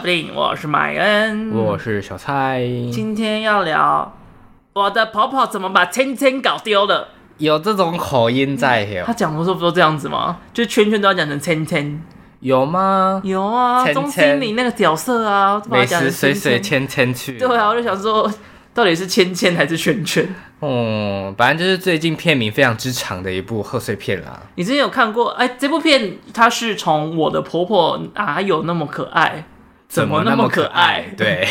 不定，我是麦恩，我是小蔡。今天要聊我的婆婆怎么把芊芊搞丢了。有这种口音在哟、嗯？他讲的时候不都这样子吗？就圈圈都要讲成芊芊，有吗？有啊，钟欣凌那个角色啊，美食随随芊芊去。对啊，我就想说，到底是芊芊还是圈圈？嗯，反正就是最近片名非常之长的一部贺岁片啦。你之前有看过？哎，这部片它是从我的婆婆哪有那么可爱，怎么那么可爱？对，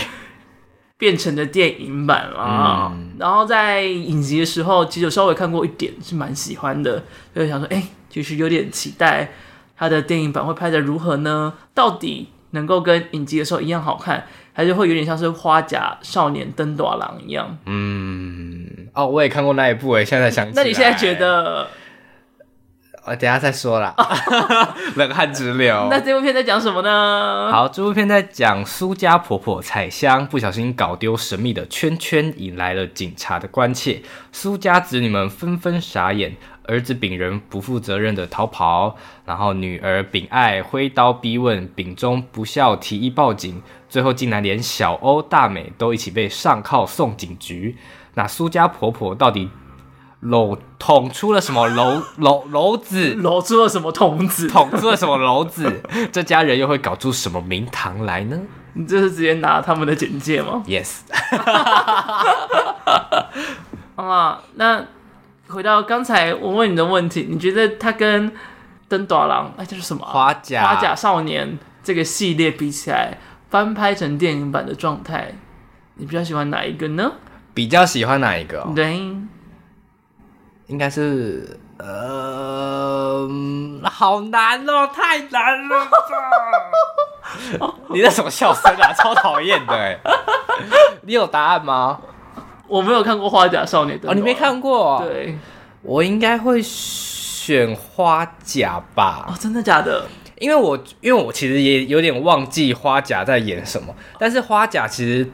变成的电影版啦。嗯、然后在影集的时候，其实有稍微看过一点，是蛮喜欢的。所以想说，哎，其实有点期待他的电影版会拍的如何呢？到底能够跟影集的时候一样好看，还是会有点像是花甲少年登短郎一样？嗯。哦，我也看过那一部诶，现在想起来。那你现在觉得？我等下再说啦，冷汗直流。那这部片在讲什么呢？好，这部片在讲苏家婆婆彩香不小心搞丢神秘的圈圈，引来了警察的关切。苏家子女们纷纷傻眼，儿子丙仁不负责任的逃跑，然后女儿丙爱挥刀逼问，丙忠不孝提议报警，最后竟然连小欧、大美都一起被上铐送警局。那苏家婆婆到底搂捅出了什么篓篓篓子？篓出了什么筒子？捅出了什么篓子？这家人又会搞出什么名堂来呢？你这是直接拿他们的简介吗？Yes。啊，那回到刚才我问你的问题，你觉得他跟《登大人》哎，这是什么？花甲花甲少年这个系列比起来，翻拍成电影版的状态，你比较喜欢哪一个呢？比较喜欢哪一个、哦？对，应该是呃，好难哦，太难了 你那什么笑声啊？超讨厌的哎！你有答案吗？我没有看过《花甲少年》的哦，你没看过？对，我应该会选花甲吧？哦，真的假的？因为我因为我其实也有点忘记花甲在演什么，但是花甲其实。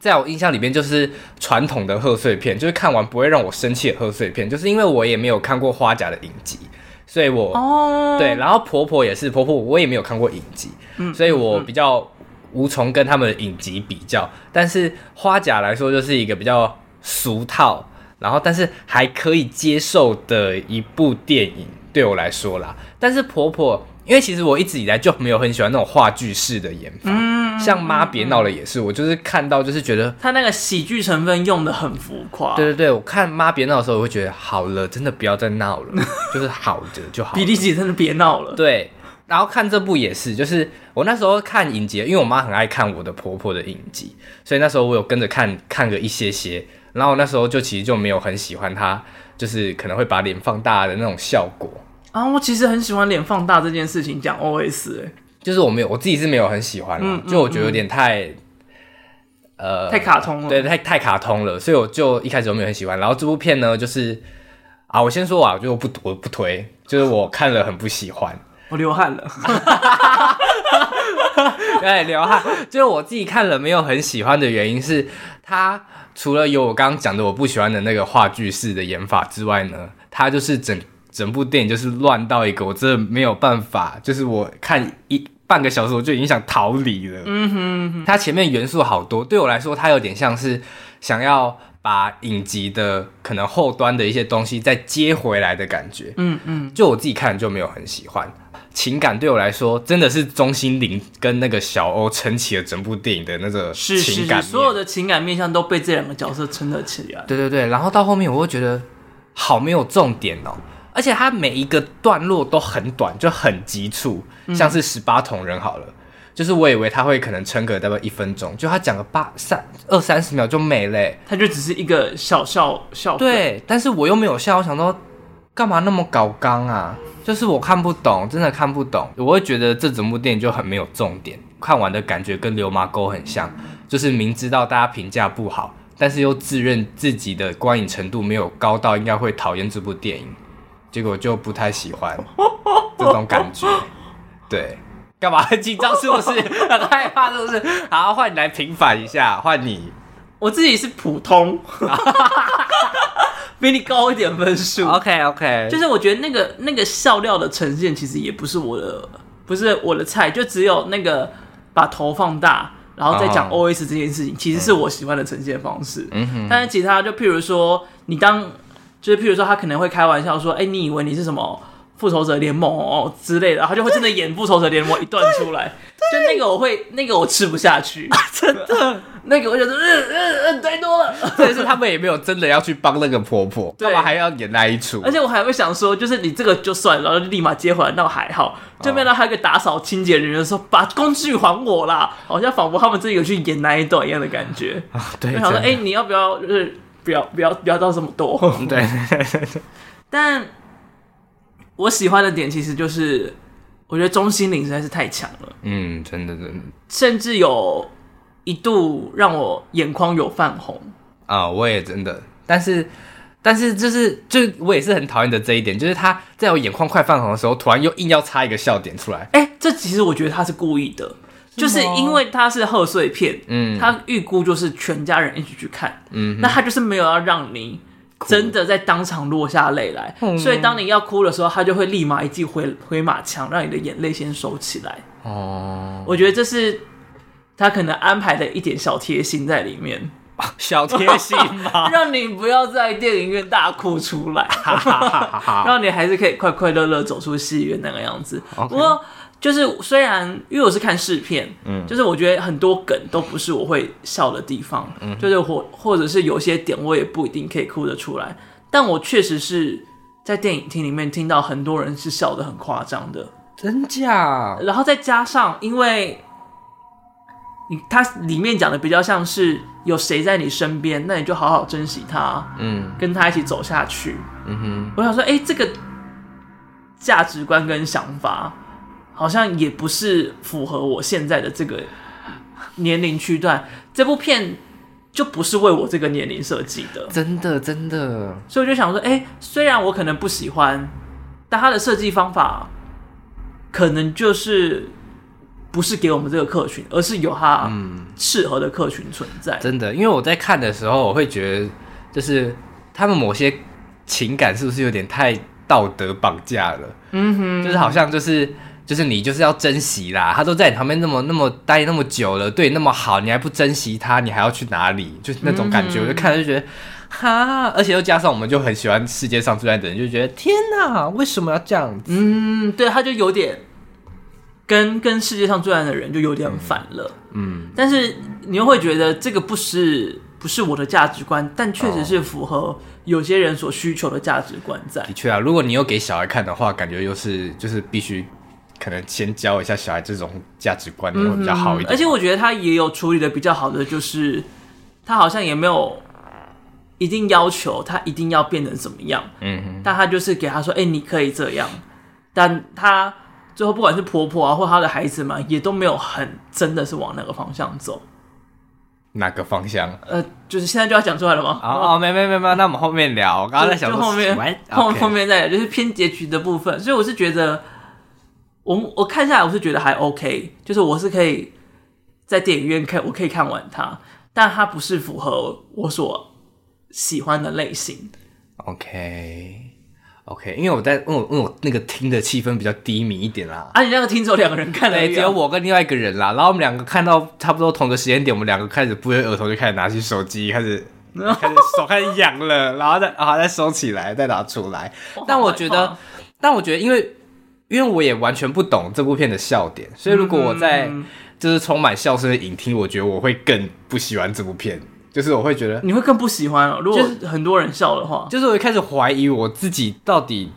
在我印象里边，就是传统的贺岁片，就是看完不会让我生气的贺岁片，就是因为我也没有看过花甲的影集，所以我，oh. 对，然后婆婆也是婆婆，我也没有看过影集，嗯，所以我比较无从跟他们的影集比较。但是花甲来说，就是一个比较俗套，然后但是还可以接受的一部电影，对我来说啦。但是婆婆。因为其实我一直以来就没有很喜欢那种话剧式的演法，嗯，像妈别闹了也是，我就是看到就是觉得他那个喜剧成分用的很浮夸。对对对，我看妈别闹的时候，我会觉得好了，真的不要再闹了，就是好的就好。比利姐真的别闹了。对，然后看这部也是，就是我那时候看影集，因为我妈很爱看我的婆婆的影集，所以那时候我有跟着看看个一些些，然后那时候就其实就没有很喜欢她，就是可能会把脸放大的那种效果。啊，我其实很喜欢脸放大这件事情讲 OS 哎，就是我没有我自己是没有很喜欢就我觉得有点太，嗯、呃，太卡通了，对，太太卡通了，所以我就一开始都没有很喜欢。然后这部片呢，就是啊，我先说啊，就我不我不推，就是我看了很不喜欢，我流汗了，对，流汗，就是我自己看了没有很喜欢的原因是，它除了有我刚刚讲的我不喜欢的那个话剧式的演法之外呢，它就是整。整部电影就是乱到一个，我真的没有办法，就是我看一半个小时我就已经想逃离了。嗯哼，它前面元素好多，对我来说，它有点像是想要把影集的可能后端的一些东西再接回来的感觉。嗯嗯，就我自己看就没有很喜欢，情感对我来说真的是钟欣凌跟那个小欧撑起了整部电影的那个情感，所有的情感面向都被这两个角色撑了起来。对对对，然后到后面我会觉得好没有重点哦。而且它每一个段落都很短，就很急促，像是十八铜人好了，嗯、就是我以为他会可能撑个大概一分钟，就他讲个八三二三十秒就没了，他就只是一个小笑笑。对，但是我又没有笑，我想说干嘛那么搞刚啊？就是我看不懂，真的看不懂，我会觉得这整部电影就很没有重点，看完的感觉跟流麻沟很像，就是明知道大家评价不好，但是又自认自己的观影程度没有高到应该会讨厌这部电影。结果就不太喜欢这种感觉，对，干嘛很紧张？是不是 很害怕？是不是？好，换你来平反一下，换你。我自己是普通，比你高一点分数。OK OK，就是我觉得那个那个笑料的呈现，其实也不是我的，不是我的菜，就只有那个把头放大，然后再讲 OS 这件事情，哦、其实是我喜欢的呈现方式。嗯哼。但是其他就譬如说，你当就是譬如说，他可能会开玩笑说：“哎、欸，你以为你是什么？”复仇者联盟哦之类的，然后就会真的演复仇者联盟一段出来，就那个我会那个我吃不下去，啊、真的，那个我觉得嗯嗯嗯太多了。但是他们也没有真的要去帮那个婆婆，干嘛还要演那一出？而且我还会想说，就是你这个就算了，然后就立马接回来，那还好。就没有还有一个打扫清洁人员说把工具还我啦，好像仿佛他们自己有去演那一段一样的感觉啊。对，我想说哎、欸，你要不要就是不要不要不要到这么多？对，但。我喜欢的点其实就是，我觉得钟心凌实在是太强了。嗯，真的真的，甚至有一度让我眼眶有泛红啊！我也真的，但是但是就是就我也是很讨厌的这一点，就是他在我眼眶快泛红的时候，突然又硬要插一个笑点出来。哎、欸，这其实我觉得他是故意的，是 就是因为它是贺岁片，嗯，他预估就是全家人一起去看，嗯，那他就是没有要让你。真的在当场落下泪来，嗯，所以当你要哭的时候，他就会立马一记回回马枪，让你的眼泪先收起来。哦，我觉得这是他可能安排的一点小贴心在里面，小贴心吗？让你不要在电影院大哭出来，让你还是可以快快乐乐走出戏院那个样子。不过。就是虽然因为我是看试片，嗯，就是我觉得很多梗都不是我会笑的地方，嗯，就是或或者是有些点我也不一定可以哭得出来，但我确实是在电影厅里面听到很多人是笑得很夸张的，真假？然后再加上因为你它里面讲的比较像是有谁在你身边，那你就好好珍惜他，嗯，跟他一起走下去，嗯哼，我想说，哎，这个价值观跟想法。好像也不是符合我现在的这个年龄区段，这部片就不是为我这个年龄设计的，真的真的。所以我就想说，哎、欸，虽然我可能不喜欢，但它的设计方法可能就是不是给我们这个客群，而是有它适合的客群存在。真的，因为我在看的时候，我会觉得，就是他们某些情感是不是有点太道德绑架了？嗯哼，就是好像就是。就是你就是要珍惜啦，他都在你旁边那么那么待那么久了，对你那么好，你还不珍惜他，你还要去哪里？就是那种感觉，嗯、我就看着就觉得，哈，而且又加上我们就很喜欢世界上最爱的人，就觉得天哪，为什么要这样子？嗯，对，他就有点跟跟世界上最爱的人就有点反了。嗯，但是你又会觉得这个不是不是我的价值观，但确实是符合有些人所需求的价值观在。的确啊，如果你有给小孩看的话，感觉又是就是必须。可能先教一下小孩这种价值观会比较好一点，嗯，而且我觉得他也有处理的比较好的，就是他好像也没有一定要求他一定要变成怎么样，嗯哼，但他就是给他说，哎、欸，你可以这样，但他最后不管是婆婆啊或他的孩子们，也都没有很真的是往那个方向走。哪个方向？呃，就是现在就要讲出来了吗？哦哦，没没没没，那我们后面聊。我刚刚在想说后面后后面再聊，就是偏结局的部分，所以我是觉得。我我看下来，我是觉得还 OK，就是我是可以在电影院看，我可以看完它，但它不是符合我所喜欢的类型。OK OK，因为我在，因为我因为我那个厅的气氛比较低迷一点啦。啊，你那个厅只有两个人看的，欸，只有我跟另外一个人啦。然后我们两个看到差不多同个时间点，我们两个开始不约而同就开始拿起手机，开始 开始手开始痒了，然后再然后再收起来，再拿出来。但我觉得，但我觉得，因为。因为我也完全不懂这部片的笑点，所以如果我在就是充满笑声的影厅，我觉得我会更不喜欢这部片。就是我会觉得你会更不喜欢哦。如果很多人笑的话，就是我会开始怀疑我自己到底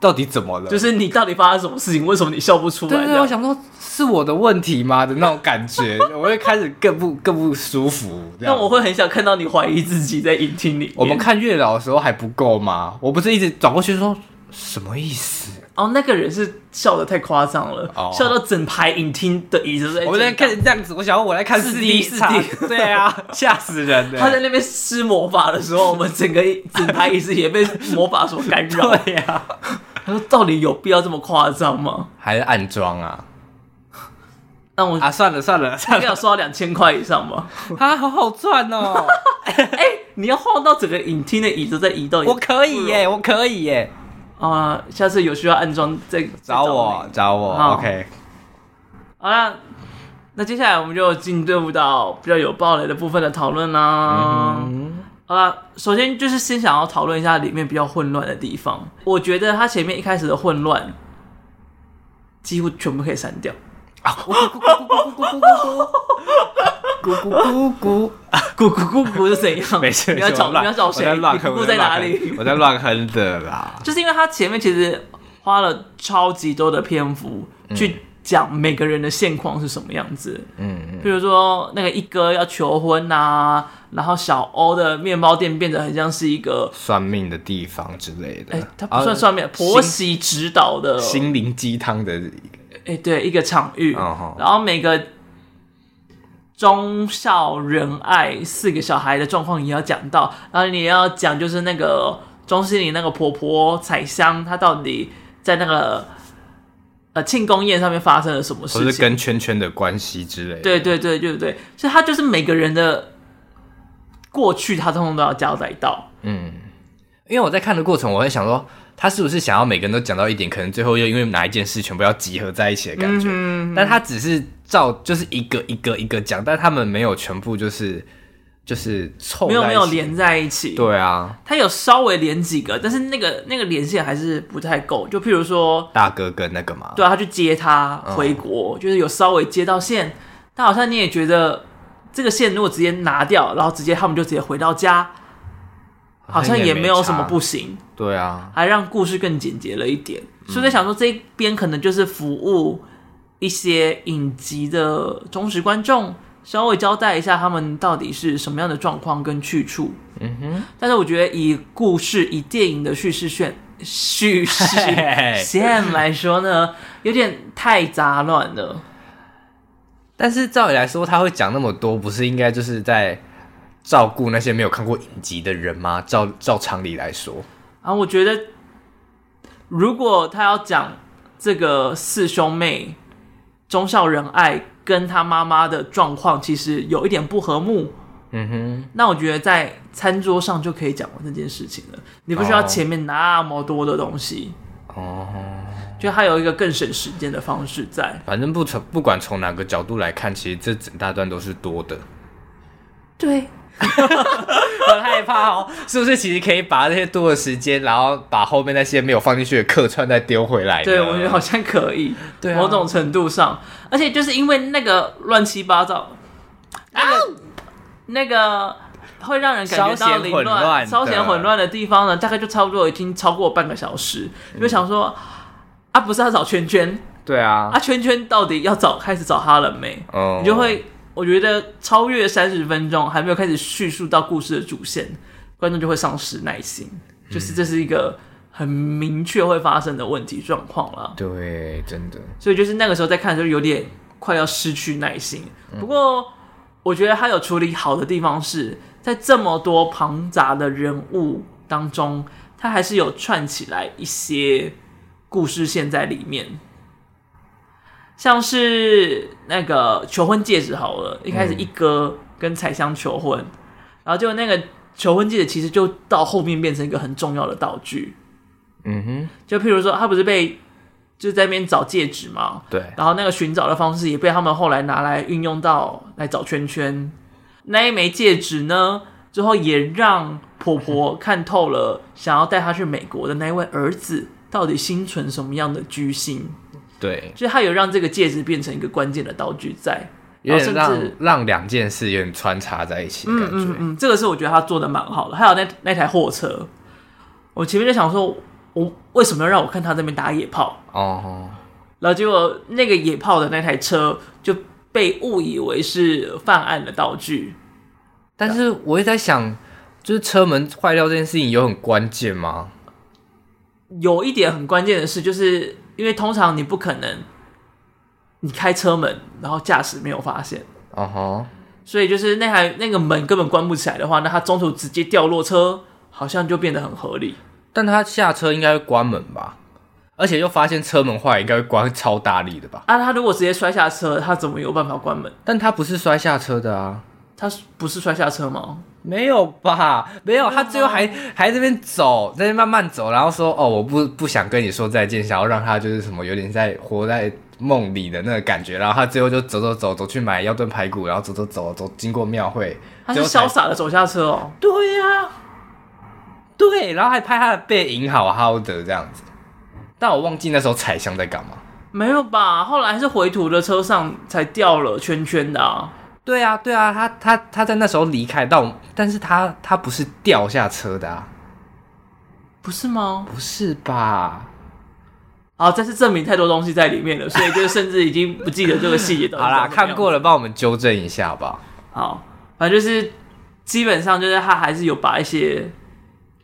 到底怎么了。就是你到底发生什么事情？为什么你笑不出来？对，对对，我想说是我的问题吗的那种感觉，我会开始更不更不舒服。那我会很想看到你怀疑自己在影厅里。我们看月老的时候还不够吗？我不是一直转过去说什么意思？哦，那个人是笑的太夸张了，哦，笑到整排影厅的椅子在。我在看成这样子，我想我来看四 D 四 D，对啊，吓死人！他在那边施魔法的时候，我们整个整排椅子也被魔法所干扰。对呀，啊，他说：“到底有必要这么夸张吗？”还是暗装啊？那我啊，算了算了，应该要刷两千块以上吧？啊，好好赚哦！哎，欸，你要晃到整个影厅的椅子再移动，我可以耶，我可以耶。啊，下次有需要安装再找我，找我。OK，好啦，那接下来我们就进入到比较有暴雷的部分的讨论啦。嗯、好了，首先就是先想要讨论一下里面比较混乱的地方。我觉得它前面一开始的混乱，几乎全部可以删掉。啊！咕咕咕咕咕咕是怎样 没事你要找你要找谁？我在哪里？我在乱哼的啦。就是因为他前面其实花了超级多的篇幅去讲每个人的现况是什么样子嗯嗯。比如说那个一哥要求婚呐然后小欧的面包店变得很像是一个算命的地方之类的哎他不算算命婆媳指导的心灵鸡汤的哎对一个场域然后每个忠孝仁爱四个小孩的状况也要讲到，然后你要讲就是那个钟欣凌那个婆婆彩香，她到底在那个。呃，庆功宴上面发生了什么事情？或是跟圈圈的关系之类的。对对对对对，所以他就是每个人的过去，他通通都要交代到。嗯，因为我在看的过程，我会想说，他是不是想要每个人都讲到一点？可能最后又因为哪一件事，全部要集合在一起的感觉。嗯，但他只是照就是一个一个一个讲，但他们没有全部就是。就是凑，没有没有连在一起。对啊，他有稍微连几个，但是那个那个连线还是不太够。就譬如说大哥跟那个嘛，对啊，他去接他回国，嗯、就是有稍微接到线。但好像你也觉得这个线如果直接拿掉，然后直接他们就直接回到家，好像也没有什么不行。对啊，还让故事更简洁了一点。所以在想说这一边可能就是服务一些影集的忠实观众。稍微交代一下他们到底是什么样的状况跟去处，嗯哼。但是我觉得以故事以电影的叙事线叙事线来说呢，有点太杂乱了。但是照理来说，他会讲那么多，不是应该就是在照顾那些没有看过影集的人吗？照照常理来说，啊，我觉得如果他要讲这个四兄妹忠孝仁爱。跟他妈妈的状况其实有一点不和睦，嗯哼。那我觉得在餐桌上就可以讲完这件事情了，你不需要前面那么多的东西哦。就还有一个更省时间的方式在。反正不从不管从哪个角度来看，其实这整大段都是多的。对。很害怕哦，是不是？其实可以把那些多的时间，然后把后面那些没有放进去的客串再丢回来。对，我觉得好像可以，对、啊，某种程度上，而且就是因为那个乱七八糟，那个、啊、那个会让人感觉到凌乱、稍显混乱的地方呢，大概就差不多已经超过半个小时。嗯、就想说，啊，不是要找圈圈？对啊，啊，圈圈到底要找开始找他了没？哦，你就会。我觉得超越三十分钟还没有开始叙述到故事的主线，观众就会丧失耐心。就是这是一个很明确会发生的问题状况了。对，真的。所以就是那个时候在看的时候，有点快要失去耐心。不过我觉得他有处理好的地方是在这么多庞杂的人物当中，他还是有串起来一些故事线在里面。像是那个求婚戒指好了，一开始一哥跟彩香求婚，嗯、然后就那个求婚戒指其实就到后面变成一个很重要的道具。嗯哼，就譬如说他不是被就在那边找戒指嘛，对，然后那个寻找的方式也被他们后来拿来运用到来找圈圈。那一枚戒指呢，之后也让婆婆看透了，想要带她去美国的那位儿子到底心存什么样的居心。对，所以他有让这个戒指变成一个关键的道具在，有点让让两件事有点穿插在一起的感觉。嗯嗯嗯，这个是我觉得他做的蛮好的。还有那那台货车，我前面就想说，我为什么要让我看他这边打野炮？哦，然后结果那个野炮的那台车就被误以为是犯案的道具。但是我也在想，就是车门坏掉这件事情有很关键吗？有一点很关键的是，就是。因为通常你不可能，你开车门然后驾驶没有发现，哦吼，所以就是那台那个门根本关不起来的话，那他中途直接掉落车，好像就变得很合理。但他下车应该会关门吧？而且又发现车门坏，应该会关超大力的吧？啊，他如果直接摔下车，他怎么有办法关门？但他不是摔下车的啊。他不是摔下车吗？没有吧，没有，他最后还还在这边走，在那边慢慢走，然后说：“哦，我不不想跟你说再见，想要让他就是什么，有点在活在梦里的那个感觉，然后他最后就走走走走去买腰炖排骨，然后走走走走经过庙会，他就潇洒的走下车哦。对呀、啊，对，然后还拍他的背影好好的这样子，但我忘记那时候彩香在干嘛。没有吧？后来是回途的车上才掉了圈圈的啊。对啊，对啊，他他他在那时候离开到，但是他他不是掉下车的啊，不是吗？不是吧？好，这是证明太多东西在里面了，所以就 甚至已经不记得这个细节。好啦，看过了，帮我们纠正一下吧。好，反正就是基本上就是他还是有把一些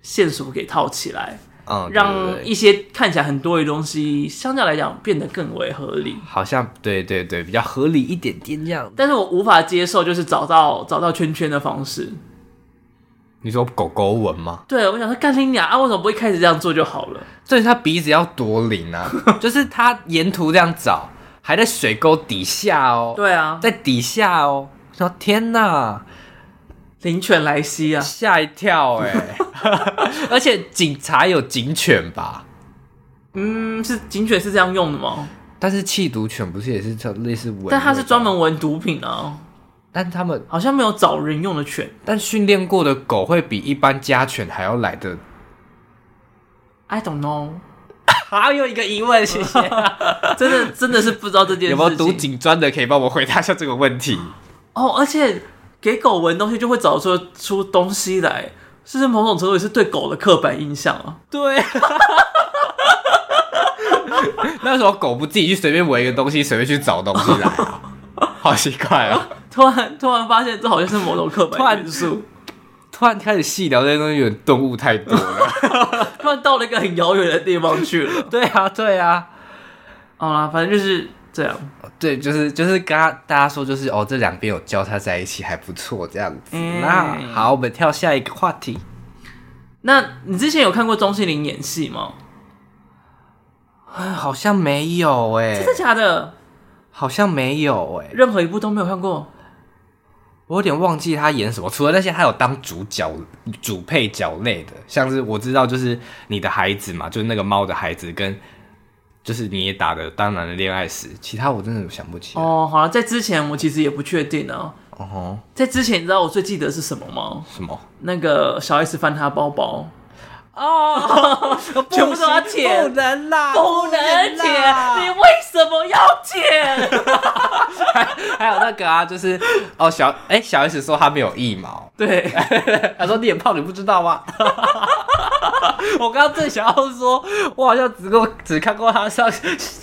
线索给套起来。嗯，让一些看起来很多的东西，相较来讲变得更为合理。好像对对对，比较合理一点点这样。但是我无法接受，就是找到找到圈圈的方式。你说狗狗纹吗？对，我想说干你娘啊，为什么不一开始这样做就好了？所以他鼻子要多灵啊！就是他沿途这样找，还在水沟底下哦。对啊，在底下哦。说天哪！灵犬莱西啊，吓一跳哎、欸！而且警察有警犬吧？嗯，是警犬是这样用的吗？但是缉毒犬不是也是这类似闻？但它是专门闻毒品啊。但他们好像没有找人用的犬，但训练过的狗会比一般家犬还要来的。I don't know。还有一个疑问，谢谢。真的真的是不知道这件事情。有没有读警专的可以帮我回答一下这个问题？哦，而且。给狗闻东西就会找出出东西来，是不是某种程度也是对狗的刻板印象啊？对，那时候狗不自己去随便闻一个东西，随便去找东西来啊，好奇怪啊！突然突然发现这好像是某种刻板因素，突然开始细聊这些东西，有点动物太多了，突然到了一个很遥远的地方去了。对啊，对啊，好啦，反正就是。这样，对，就是就是跟他大家说，就是哦，这两边有交叉在一起，还不错，这样子。嗯、那好，我们跳下一个话题。那你之前有看过钟欣凌演戏吗？哎，好像没有哎、欸，真的假的？好像没有哎、欸，任何一部都没有看过。我有点忘记他演什么，除了那些他有当主角、主配角类的，像是我知道就是你的孩子嘛，就是那个猫的孩子跟。就是你也打的当然的恋爱史，其他我真的想不起来。哦，好了，在之前我其实也不确定啊。哦吼，在之前你知道我最记得是什么吗？什么？那个小 S 翻他包包。哦，全部都要舔，不能啦，不能舔，你为什么要舔？还还有那个啊，就是哦小哎、欸、小 S 说他没有腋毛，对，他说你脸胖，你不知道吗？我刚刚正想要说，我好像只过只看过他上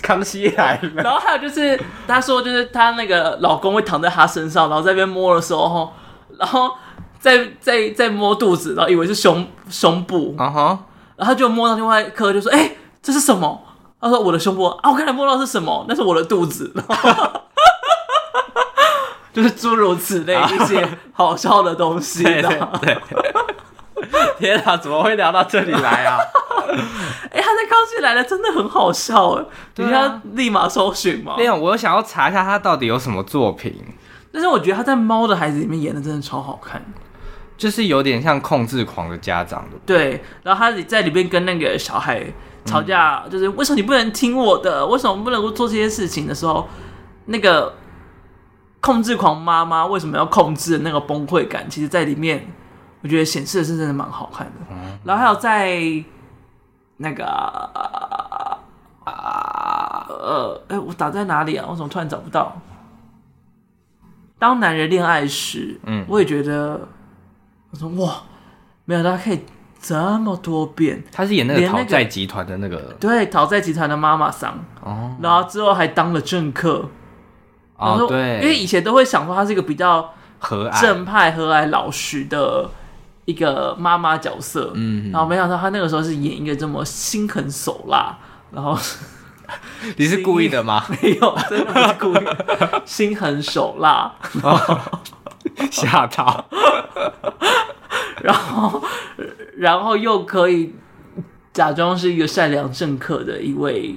康熙来了，然后还有就是他说就是他那个老公会躺在他身上，然后在那边摸的时候，然后。在在在摸肚子，然后以为是胸胸部，啊哈、uh，huh. 然后就摸到另外一颗，就说：“哎、欸，这是什么？”他说：“我的胸部。”啊，我刚才摸到是什么？那是我的肚子。就是诸如此类一些好笑的东西。对，对，对，天啊，怎么会聊到这里来啊？哎、欸，他在《康熙来了》真的很好笑哎！等一下立马搜寻吗。没有，我想要查一下他到底有什么作品。但是我觉得他在《猫的孩子》里面演的真的超好看。就是有点像控制狂的家长的，对。然后他在里面跟那个小孩吵架，嗯、就是为什么你不能听我的？为什么不能够做这些事情的时候，那个控制狂妈妈为什么要控制的那个崩溃感？其实，在里面我觉得显示的是真的蛮好看的。嗯、然后还有在那个啊呃，哎，我打在哪里啊？我怎么突然找不到？当男人恋爱时，嗯，我也觉得。我说哇，没有，他可以这么多变。他是演那个讨债集团的那个，对，讨债集团的妈妈桑。哦，然后之后还当了政客。哦，对，因为以前都会想说他是一个比较和蔼、正派、和蔼老实的一个妈妈角色。嗯，然后没想到他那个时候是演一个这么心狠手辣。然后 你是故意的吗？没有，真的不是故意的，心狠手辣。吓到。然后，然后又可以假装是一个善良政客的一位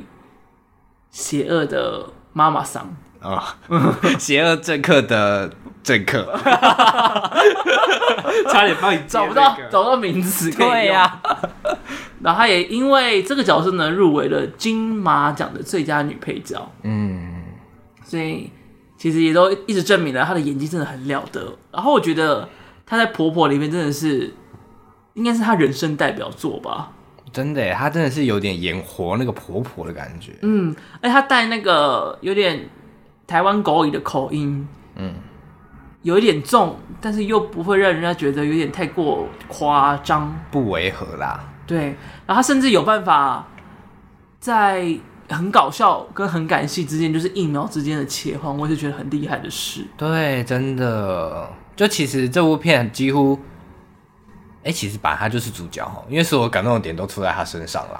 邪恶的妈妈桑啊，哦、邪恶政客的政客，差点帮你找不到找不到名字，对呀。然后他也因为这个角色呢，入围了金马奖的最佳女配角。嗯。所以其实也都一直证明了她的演技真的很了得。然后我觉得她在婆婆里面真的是，应该是她人生代表作吧。真的，她真的是有点演活那个婆婆的感觉。嗯，而且她带那个有点台湾狗语的口音，嗯，有一点重，但是又不会让人家觉得有点太过夸张，不违和啦。对，然后他甚至有办法在很搞笑跟很感性之间，就是一秒之间的切换，我也是觉得很厉害的事。对，真的，就其实这部片几乎。哎、欸，其实本来他就是主角哈，因为所有感动的点都出在他身上啦。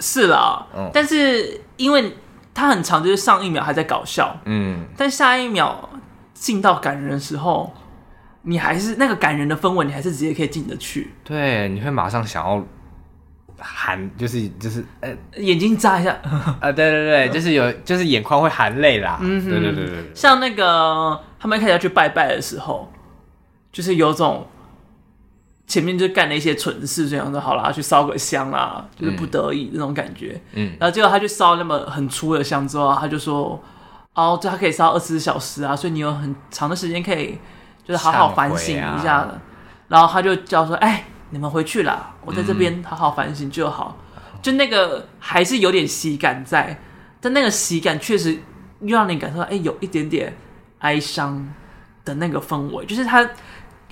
是啦，嗯，但是因为他很长，就是上一秒还在搞笑，嗯，但下一秒进到感人的时候，你还是那个感人的氛围，你还是直接可以进得去。对，你会马上想要含，就是就是，呃，眼睛眨一下，啊、呃，对对对，就是有，就是眼眶会含泪啦。嗯哼，对对对对，像那个他们一开始要去拜拜的时候，就是有种。前面就干了一些蠢事，这样说好啦，去烧个香啦，就是不得已那种感觉。嗯，然后结果他去烧那么很粗的香之后，他就说：“哦，这他可以烧二十四小时啊，所以你有很长的时间可以就是好好反省一下了。啊”然后他就叫说：“哎，你们回去啦，我在这边好好反省就好。嗯”就那个还是有点喜感在，但那个喜感确实又让你感受到哎，有一点点哀伤的那个氛围，就是他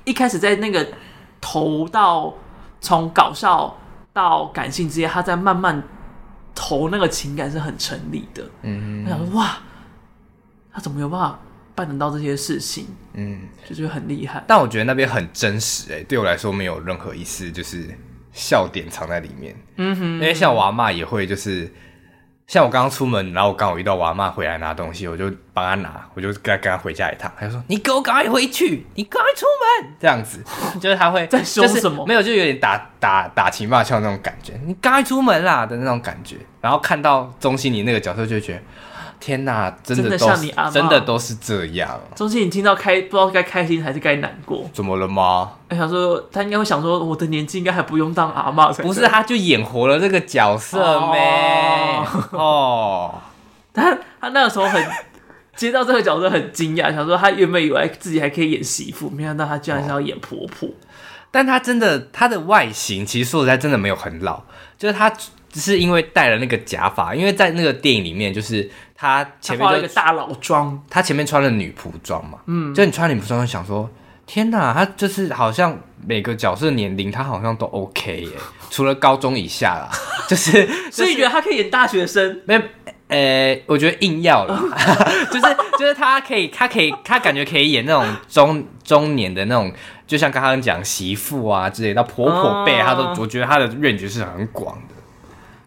一开始在那个。投到从搞笑到感性之间，他在慢慢投那个情感是很成立的。嗯，我想说哇，他怎么有办法办得到这些事情？嗯，就觉得很厉害。但我觉得那边很真实，欸，哎，对我来说没有任何一丝就是笑点藏在里面。嗯哼，因为像我阿嬷也会就是。像我刚刚出门，然后我刚好遇到我阿嬷回来拿东西，我就帮她拿，我就跟她跟她回家一趟。她就说：“你给我赶快回去，你赶快出门。”这样子，就是她会在说什么？没有，就有点打打打情骂俏那种感觉。你赶快出门啦的那种感觉。然后看到钟欣凌那个角色，就觉得。天呐，真的都真的像你阿嬷，真的都是这样。中心，你听到开不知道该开心还是该难过？怎么了吗？我想说，他应该会想说，我的年纪应该还不用当阿妈。不是，他就演活了这个角色咩？哦，哦他他那个时候很接到这个角色很惊讶，想说他原本以为自己还可以演媳妇，没想到他居然是要演婆婆。哦、但他真的，他的外形其实说实在真的没有很老，就是他只是因为戴了那个假发，因为在那个电影里面就是。他前面化了一个大佬。装，他前面穿了女仆装嘛，嗯，就你穿女仆装，就想说，天哪，他就是好像每个角色年龄他好像都 OK 耶，除了高中以下啦，就是，所以你觉得他可以演大学生？没有，呃、欸，我觉得硬要了，就是就是他可以，他可以，他感觉可以演那种中中年的那种，就像刚刚讲媳妇啊之类，到婆婆辈，他都，我觉得他的 range 是很广的。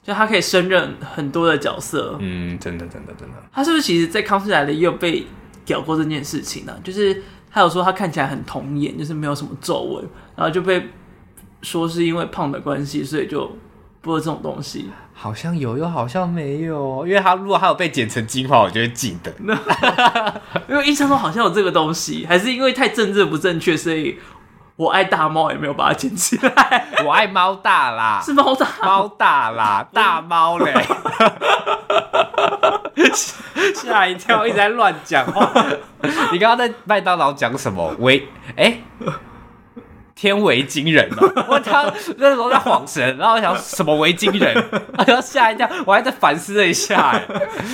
就他可以胜任很多的角色，嗯，真的，真的，真的。他是不是其实，在康熙来了也有被屌过这件事情呢？就是他有说他看起来很童颜，就是没有什么皱纹，然后就被说是因为胖的关系，所以就播了这种东西。好像有，又好像没有。因为他如果他有被剪成精华，我就会记得。因为印象中好像有这个东西，还是因为太政治不正确，所以。我爱大猫也没有把它捡起来。我爱猫大啦，是猫大，猫大啦，大猫嘞，吓一跳，一直在乱讲话。你刚刚在麦当劳讲什么？喂，哎、欸。天为惊人哦！我他，那时候在晃神，然后我想什么为惊人，然后吓一跳，我还在反思了一下，哎，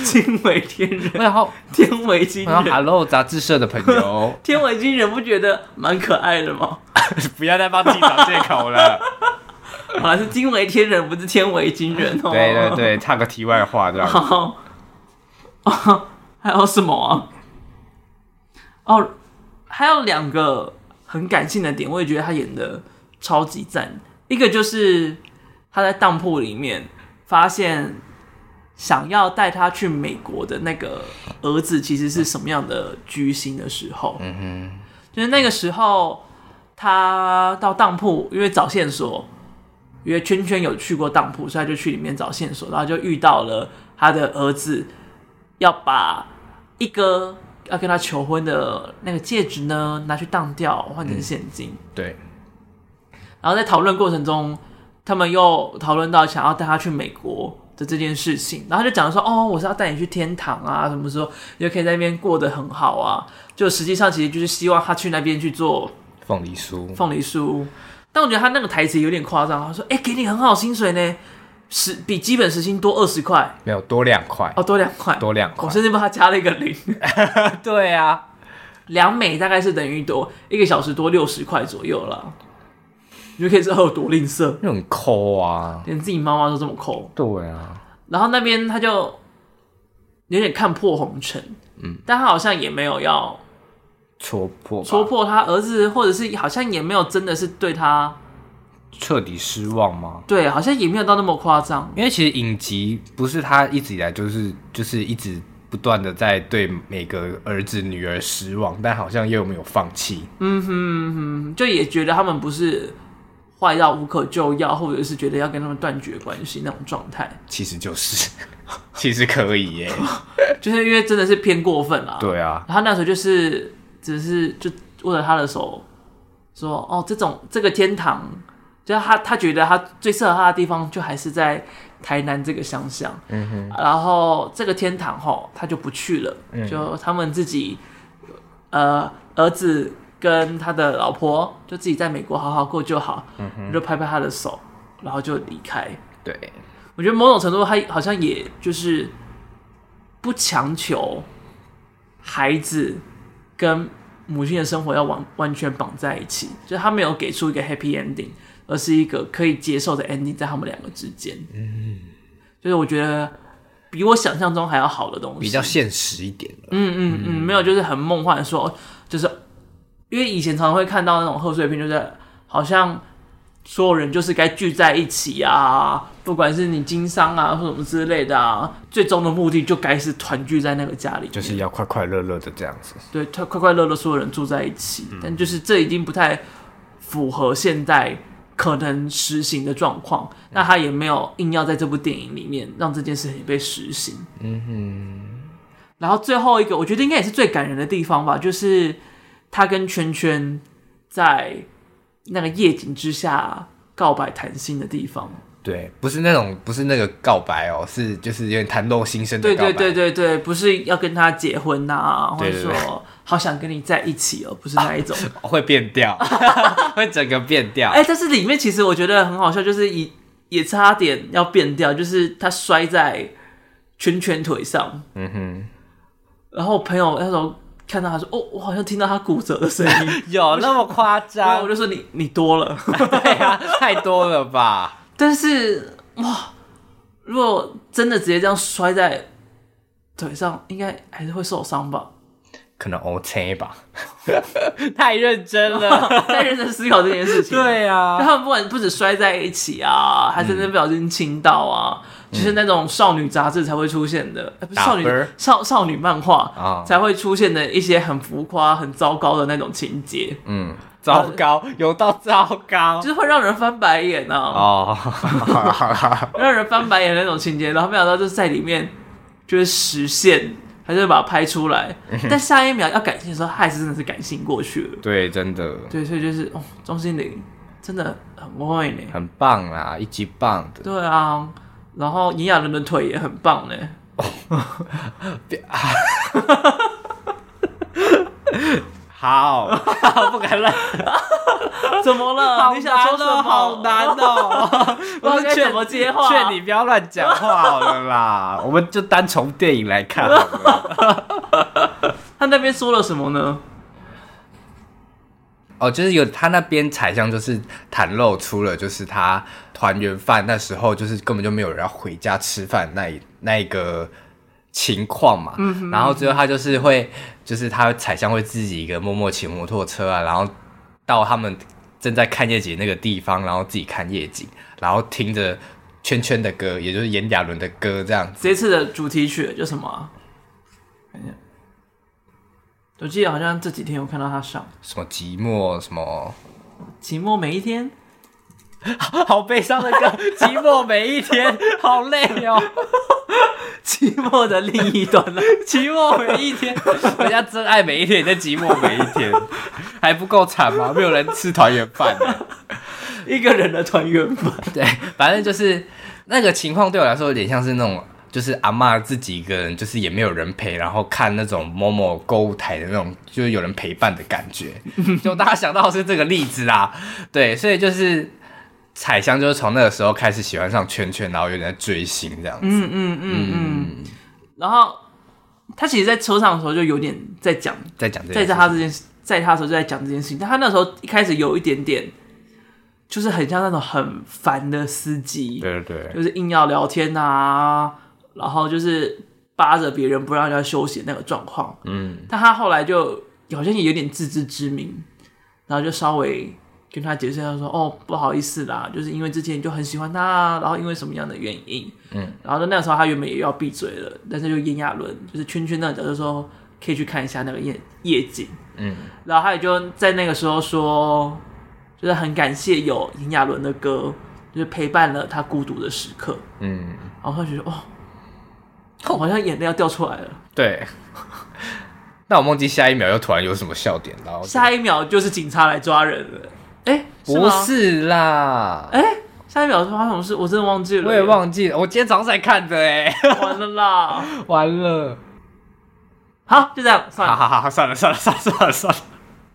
惊为天人，然后天为惊人，Hello 杂志社的朋友，天为惊人不觉得蛮可爱的吗？不要再帮自己找借口了，好像是惊为天人，不是天为惊人哦。对对对，插个题外话这样。好，哦，还有什么啊？哦，还有两个。很感性的点，我也觉得他演的超级赞。一个就是他在当铺里面发现想要带他去美国的那个儿子，其实是什么样的居心的时候，嗯哼，就是那个时候他到当铺，因为找线索，因为圈圈有去过当铺，所以他就去里面找线索，然后就遇到了他的儿子要把一个。要跟他求婚的那个戒指呢，拿去当掉，换成现金。嗯、对。然后在讨论过程中，他们又讨论到想要带他去美国的这件事情，然后就讲说，哦，我是要带你去天堂啊，什么时候你就可以在那边过得很好啊？就实际上其实就是希望他去那边去做凤梨酥，凤梨酥。但我觉得他那个台词有点夸张，他说，哎，给你很好薪水呢，十比基本时薪多二十块，没有多两块。哦，多两块，多两块，我甚至帮他加了一个零。对啊，两美大概是等于多一个小时多六十块左右了。你就可以知道有多吝啬，那很抠啊，连自己妈妈都这么抠。对啊，然后那边他就有点看破红尘，嗯，但他好像也没有要戳破戳破他儿子，或者是好像也没有真的是对他彻底失望吗？对，好像也没有到那么夸张。因为其实影集不是他一直以来就是就是一直不断的在对每个儿子女儿失望，但好像又没有放弃。嗯哼嗯哼，就也觉得他们不是。坏到无可救药，或者是觉得要跟他们断绝关系那种状态，其实就是，其实可以耶，就是因为真的是偏过分了。对啊，他那时候就是只是就握着他的手说：“哦，这种这个天堂，就他他觉得他最适合他的地方，就还是在台南这个乡下。嗯哼，然后这个天堂吼，他就不去了，嗯、就他们自己呃儿子。”跟他的老婆就自己在美国好好过就好，嗯哼，就拍拍他的手，然后就离开。对，我觉得某种程度他好像也就是不强求孩子跟母亲的生活要完完全绑在一起，就他没有给出一个 happy ending，而是一个可以接受的 ending 在他们两个之间。嗯，就是我觉得比我想象中还要好的东西，比较现实一点。嗯嗯嗯，没有就是很梦幻说就是。因为以前常常会看到那种贺岁片，就是好像所有人就是该聚在一起啊，不管是你经商啊或什么之类的啊，最终的目的就该是团聚在那个家里，就是要快快乐乐的这样子。对，快快快乐乐，所有人住在一起。嗯、但就是这已经不太符合现在可能实行的状况。嗯、那他也没有硬要在这部电影里面让这件事情被实行。嗯哼。然后最后一个，我觉得应该也是最感人的地方吧，就是。他跟圈圈在那个夜景之下告白谈心的地方，对，不是那种，不是那个告白哦，是就是有点袒露心声的告白。对对对对对，不是要跟他结婚呐、啊，或者说好想跟你在一起哦，不是那一种，啊、会变调，会整个变调。哎、欸，但是里面其实我觉得很好笑，就是也也差点要变调，就是他摔在圈圈腿上，嗯哼，然后朋友那时候。看到他说：“哦，我好像听到他骨折的声音，有那么夸张？”我就说你：“你你多了，对呀、啊，太多了吧？”但是哇，如果真的直接这样摔在腿上，应该还是会受伤吧？可能 OK 吧？太认真了，太认真思考这件事情。对呀、啊，他们不管不止摔在一起啊，还是那不小心亲到啊。嗯就是那种少女杂志才会出现的，嗯欸、不是少女少少女漫画、哦、才会出现的一些很浮夸、很糟糕的那种情节。嗯，糟糕，啊、有到糟糕，就是会让人翻白眼啊！哦，让人翻白眼那种情节，然后没想到就是在里面就是实现，还是把它拍出来。嗯、但下一秒要感性的时候，他还是真的是感性过去了。对，真的。对，所以就是哦，钟欣凌真的很会呢，很棒啦，一级棒的。对啊。然后炎亚纶的腿也很棒呢。好，不敢乱。怎么了？你想说什么？好难哦。我是劝怎么接话？劝你不要乱讲话好了啦。我们就单从电影来看好了。他那边说了什么呢？哦，就是有他那边彩像，就是袒露出了，就是他团圆饭那时候，就是根本就没有人要回家吃饭那一那一个情况嘛。嗯哼。然后最后他就是会，就是他彩香会自己一个默默骑摩托车啊，然后到他们正在看夜景那个地方，然后自己看夜景，然后听着圈圈的歌，也就是炎亚纶的歌这样子。这次的主题曲叫什么啊？看一下。我记得好像这几天有看到他上什么寂寞什么寂寞每一天，好悲伤的歌，寂寞每一天，好累哦，寂寞的另一端了，寂寞每一天，人家真爱每一天，在寂寞每一天，还不够惨吗？没有人吃团圆饭，一个人的团圆饭，对，反正就是那个情况对我来说有点像是那种，就是阿妈自己一个人，就是也没有人陪，然后看那种某某购物台的那种，就是有人陪伴的感觉。就大家想到的是这个例子啦，对，所以就是彩香就是从那个时候开始喜欢上圈圈，然后有点在追星这样子。嗯嗯嗯嗯。然后他其实，在车上的时候就有点在讲，在讲，在在他这件事，在他的时候就在讲这件事情。但他那时候一开始有一点点。就是很像那种很烦的司机，对对对，就是硬要聊天啊，然后就是扒着别人不让人家休息那个状况。嗯，但他后来就好像也有点自知之明，然后就稍微跟他解释，他说：“哦，不好意思啦，就是因为之前就很喜欢他，然后因为什么样的原因，嗯，然后那个时候他原本也要闭嘴了，但是就炎亚纶就是圈圈那个角就说可以去看一下那个夜夜景，嗯，然后他也就在那个时候说。”就是很感谢有炎亚纶的歌，就是陪伴了他孤独的时刻。嗯，然后他觉得哦，好像眼泪要掉出来了。对，那我忘记下一秒又突然有什么笑点，然后下一秒就是警察来抓人了。哎，不是啦，哎，下一秒是发生什么事？我真的忘记了，我也忘记了。我今天早上才看的，哎，完了啦，完了。好，就这样，算了，好好好，算了算了算了算了算了。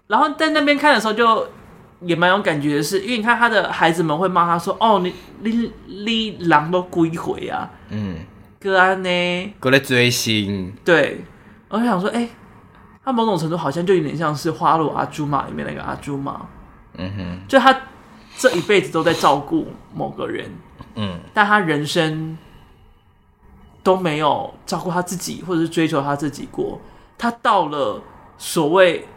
然后在那边看的时候就。也蛮有感觉的是，因为你看他的孩子们会骂他说：“哦，你你你狼都归回啊！”嗯，哥安呢？过来追星。对，我就想说，哎、欸，他某种程度好像就有点像是《花路阿朱玛》里面那个阿朱玛。嗯哼，就他这一辈子都在照顾某个人，嗯，但他人生都没有照顾他自己，或者是追求他自己过。他到了所谓。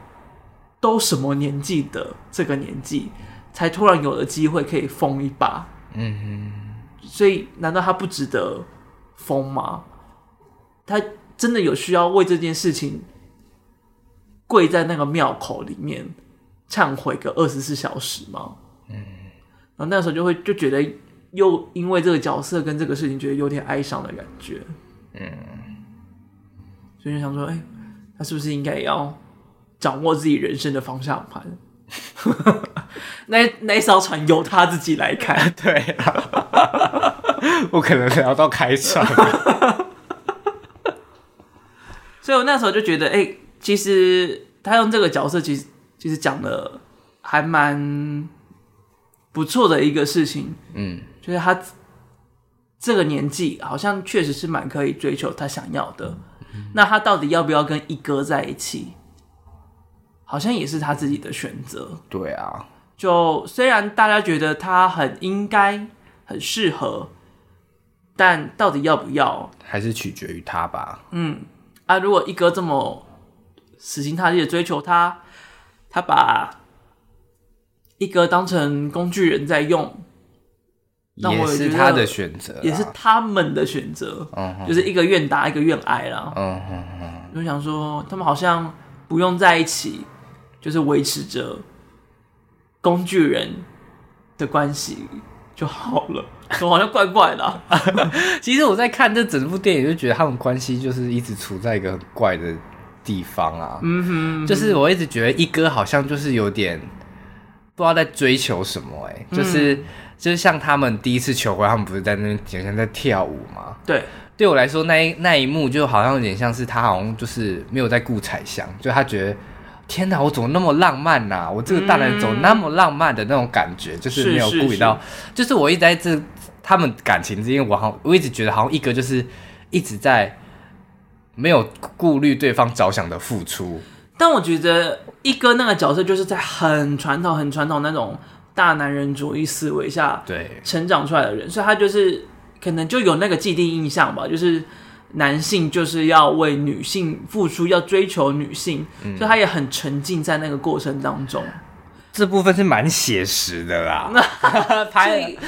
都什么年纪的这个年纪，才突然有了机会可以疯一把？嗯哼，所以难道他不值得疯吗？他真的有需要为这件事情跪在那个庙口里面忏悔个二十四小时吗？嗯，然后那时候就会就觉得又因为这个角色跟这个事情觉得有点哀伤的感觉。嗯，所以就想说，哎、欸，他是不是应该也要？掌握自己人生的方向盘，那那艘船由他自己来开。对、啊，我可能聊到开船。所以我那时候就觉得，哎、欸，其实他用这个角色，其实其实讲的还蛮不错的一个事情。嗯，就是他这个年纪，好像确实是蛮可以追求他想要的。嗯、那他到底要不要跟一哥在一起？好像也是他自己的选择。对啊，就虽然大家觉得他很应该、很适合，但到底要不要，还是取决于他吧。嗯啊，如果一哥这么死心塌地的追求他，他把一哥当成工具人在用，那我也是他的选择，也是他们的选择。嗯，就是一个愿打，一个愿挨啦。嗯嗯嗯，就想说他们好像不用在一起。就是维持着工具人的关系就好了，我好像怪怪的啊。其实我在看这整部电影，就觉得他们关系就是一直处在一个很怪的地方啊。嗯哼，就是我一直觉得一哥好像就是有点不知道在追求什么哎，就是就是像他们第一次求婚，他们不是在那边好像在跳舞吗？对，对我来说那一那一幕就好像有点像是他好像就是没有在顾彩香，就他觉得。天哪，我怎么那么浪漫呐、啊？我这个大男人怎么那么浪漫的那种感觉，嗯、就是没有顾虑到，是是是就是我一直在这他们感情之间，我好我一直觉得好像一哥就是一直在没有顾虑对方着想的付出。但我觉得一哥那个角色就是在很传统、很传统那种大男人主义思维下对成长出来的人，所以他就是可能就有那个既定印象吧，就是。男性就是要为女性付出，要追求女性，嗯、所以他也很沉浸在那个过程当中。这部分是蛮写实的啦，所以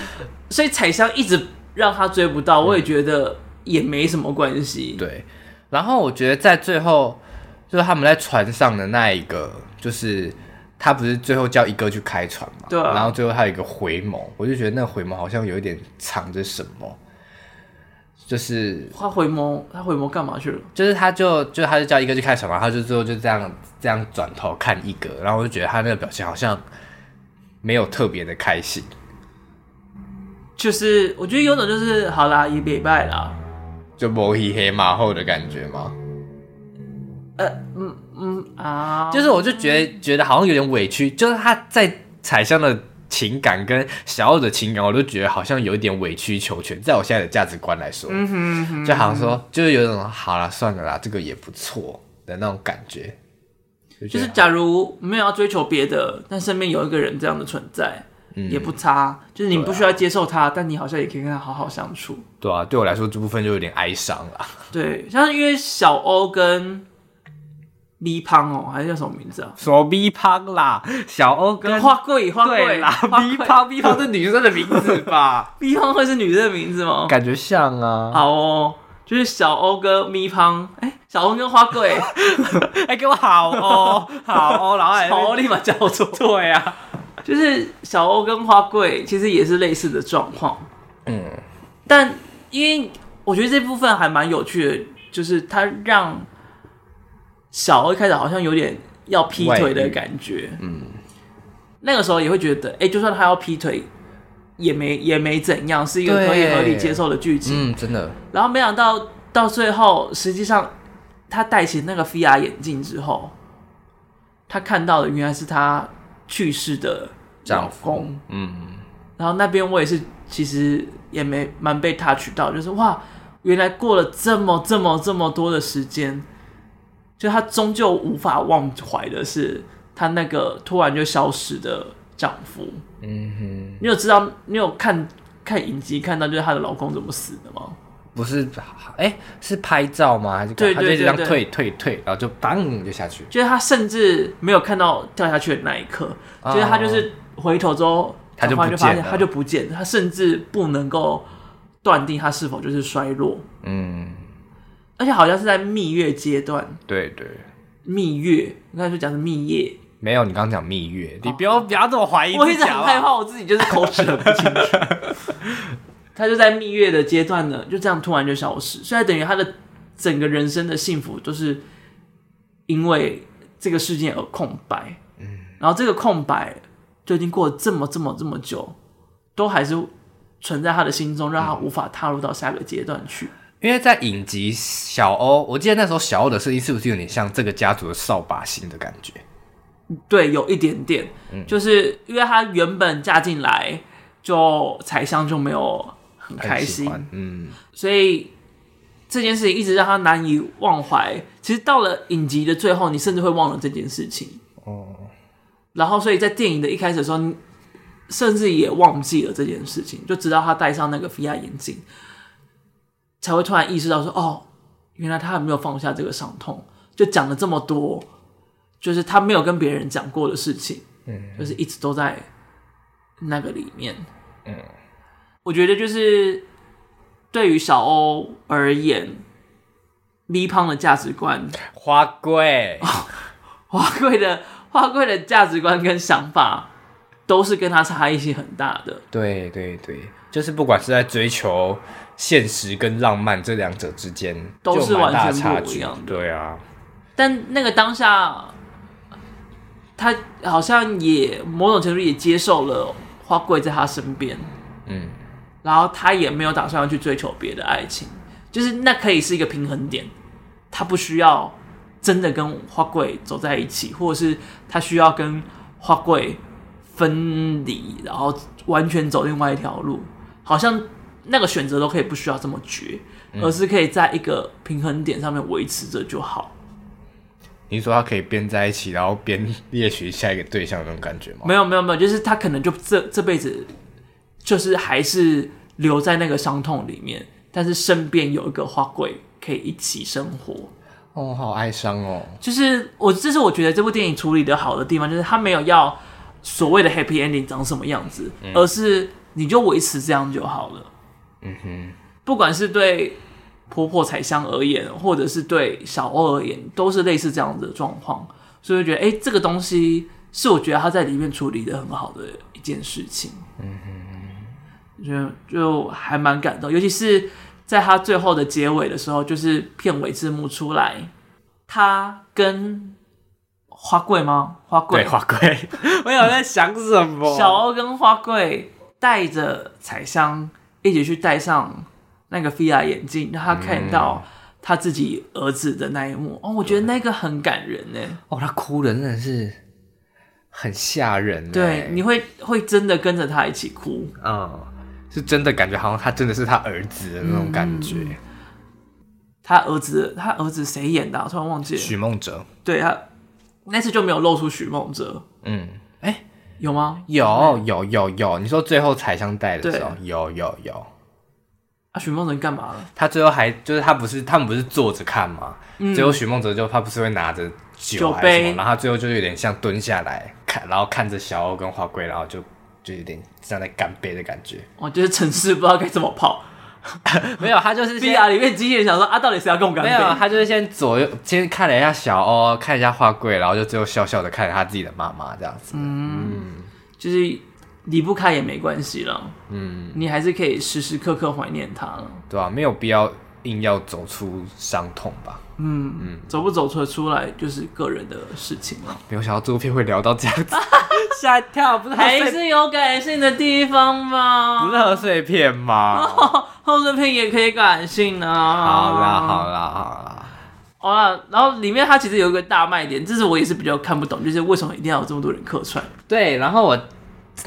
所以彩香一直让他追不到，我也觉得也没什么关系。对，然后我觉得在最后，就是他们在船上的那一个，就是他不是最后叫一哥去开船嘛？对、啊，然后最后他有一个回眸，我就觉得那个回眸好像有一点藏着什么。就是他回眸，他回眸干嘛去了？就是他就就他就叫一哥去开船嘛，他就最后就这样这样转头看一哥，然后我就觉得他那个表情好像没有特别的开心，就是我觉得有种就是好啦，也别拜啦，就摸黑黑马后的感觉吗？呃，嗯嗯啊，就是我就觉得觉得好像有点委屈，就是他在彩香的情感跟小奥的情感，我都觉得好像有一点委曲求全，在我现在的价值观来说，嗯哼嗯哼，就好像说就是有一种好了算了啦，这个也不错的那种感觉。就，就是假如没有要追求别的，但身边有一个人这样的存在。嗯、也不差，就是你不需要接受他，啊，但你好像也可以跟他好好相处。对啊，对我来说这部分就有点哀伤了。对，像因为小欧跟咪胖哦，还是叫什么名字啊？说咪胖啦，小欧跟花贵花贵啦，咪胖咪胖是女生的名字吧？咪胖会是女生的名字吗？感觉像啊。好哦，就是小欧跟咪胖，哎，小欧跟花贵，哎，给我好哦，好哦，然后小欧立马叫错，对啊。就是小欧跟花贵其实也是类似的状况，嗯，但因为我觉得这部分还蛮有趣的，就是他让小欧一开始好像有点要劈腿的感觉，嗯，那个时候也会觉得，哎、欸，就算他要劈腿，也没也没怎样，是一个可以合理接受的剧情，嗯，真的。然后没想到到最后，实际上他戴起那个 VR 眼镜之后，他看到的原来是他。去世的老公，嗯，然后那边我也是，其实也没蛮被 touch 到，就是哇，原来过了这么这么这么多的时间，就他终究无法忘怀的是他那个突然就消失的丈夫，嗯哼，你有知道，你有看看影集看到就是她的老公怎么死的吗？不是，哎、欸，是拍照吗？还是对对对，对，他就这样退退退，然后就当就下去。就是他甚至没有看到掉下去的那一刻，哦、就是他就是回头之后，他就发现他就不见了，他甚至不能够断定他是否就是衰落。嗯，而且好像是在蜜月阶段。对对，蜜月，我刚才说讲是蜜月，没有，你刚刚讲蜜月，你不要、哦、不要这么怀疑。我一直很害怕我自己就是口齿很不清楚。他就在蜜月的阶段呢，就这样突然就消失，所以等于他的整个人生的幸福都是因为这个事件而空白。嗯，然后这个空白就已经过了这么这么这么久，都还是存在他的心中，让他无法踏入到下个阶段去。因为在影集小欧，我记得那时候小欧的设定是不是有点像这个家族的扫把星的感觉？对，有一点点，嗯，就是因为他原本嫁进来就彩香就没有。很开心，嗯，所以这件事情一直让他难以忘怀。其实到了影集的最后，你甚至会忘了这件事情哦。然后，所以在电影的一开始的时候，你甚至也忘记了这件事情，就直到他戴上那个 VR 眼镜，才会突然意识到说：“哦，原来他还没有放下这个伤痛。”就讲了这么多，就是他没有跟别人讲过的事情，嗯，就是一直都在那个里面，嗯。我觉得就是对于小欧而言，V 胖的价值观，花贵，花贵的花贵的价值观跟想法，都是跟他差异性很大的。对对对，就是不管是在追求现实跟浪漫这两者之间，都是完全不一样的。对啊，但那个当下，他好像也某种程度也接受了花贵在他身边。嗯。然后他也没有打算要去追求别的爱情，就是那可以是一个平衡点，他不需要真的跟花贵走在一起，或者是他需要跟花贵分离，然后完全走另外一条路，好像那个选择都可以不需要这么绝，而是可以在一个平衡点上面维持着就好。你说他可以边在一起，然后边猎取下一个对象的那种感觉吗？没有没有没有，就是他可能就这这辈子。就是还是留在那个伤痛里面，但是身边有一个花鬼可以一起生活。哦，好哀伤哦。就是我，这是我觉得这部电影处理的好的地方，就是他没有要所谓的 happy ending 长什么样子，嗯、而是你就维持这样就好了。嗯哼，不管是对婆婆彩香而言，或者是对小欧而言，都是类似这样子的状况。所以我觉得，哎、欸，这个东西是我觉得他在里面处理的很好的一件事情。嗯哼。就就还蛮感动，尤其是在他最后的结尾的时候，就是片尾字幕出来，他跟花贵吗？花贵，对，花贵。我有在想什么？小欧跟花贵带着彩香一起去戴上那个 VR 眼镜，让他看到他自己儿子的那一幕。嗯、哦，我觉得那个很感人呢。哦，他哭的真的是很吓人。对，你会会真的跟着他一起哭。嗯，是真的感觉好像他真的是他儿子的那种感觉。嗯、他儿子，他儿子谁演的、啊？我突然忘记了。许梦哲。对他那次就没有露出许梦哲。嗯。哎。有吗？有有有有，你说最后彩香带的时候，有有有。啊，许梦哲干嘛了？他最后还就是他不是他们不是坐着看吗？嗯、最后许梦哲就他不是会拿着酒还是什么，然后他最后就有点像蹲下来看，然后看着小欧跟花贵，然后就就有点像在干杯的感觉。我觉得城市不知道该怎么跑。没有，他就是 VR 里面机器人想说啊，到底谁要跟我干杯？没有，他就是先左右先看了一下小欧，看一下花贵，然后就最后笑笑的看着他自己的妈妈这样子。嗯，嗯就是离不开也没关系了。嗯，你还是可以时时刻刻怀念他了。对啊，没有必要硬要走出伤痛吧。嗯嗯，走不走出出来就是个人的事情了。没有想到这部片会聊到这样子，吓一跳，不是还是有感性的地方吗？不是贺岁片吗？贺岁片也可以感性啊。好啦好啦好啦，好啦，然后里面它其实有一个大卖点，这是我也是比较看不懂，就是为什么一定要有这么多人客串？对，然后我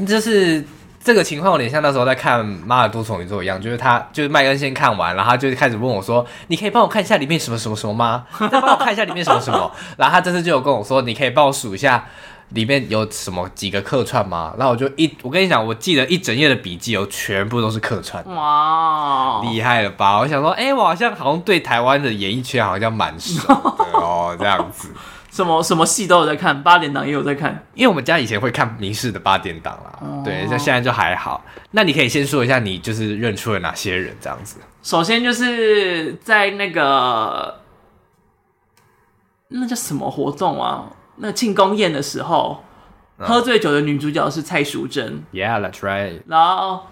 就是。这个情况有点像那时候在看《妈的多重宇宙》一样，就是他就是麦根先看完，然后他就开始问我说：“你可以帮我看一下里面什么什么什么吗？再帮我看一下里面什么什么。”然后他这次就有跟我说：“你可以帮我数一下里面有什么几个客串吗？”然后我就一我跟你讲，我记得一整页的笔记哦，全部都是客串。哇，厉害了吧？我想说，哎，我好像好像对台湾的演艺圈好像蛮熟的哦，这样子。什么什么戏都有在看，八点档也有在看，因为我们家以前会看民视的八点档啦，哦、对，像现在就还好。那你可以先说一下，你就是认出了哪些人这样子？首先就是在那个那叫什么活动啊？那庆功宴的时候，嗯、喝醉酒的女主角是蔡淑臻，Yeah, that's right。然后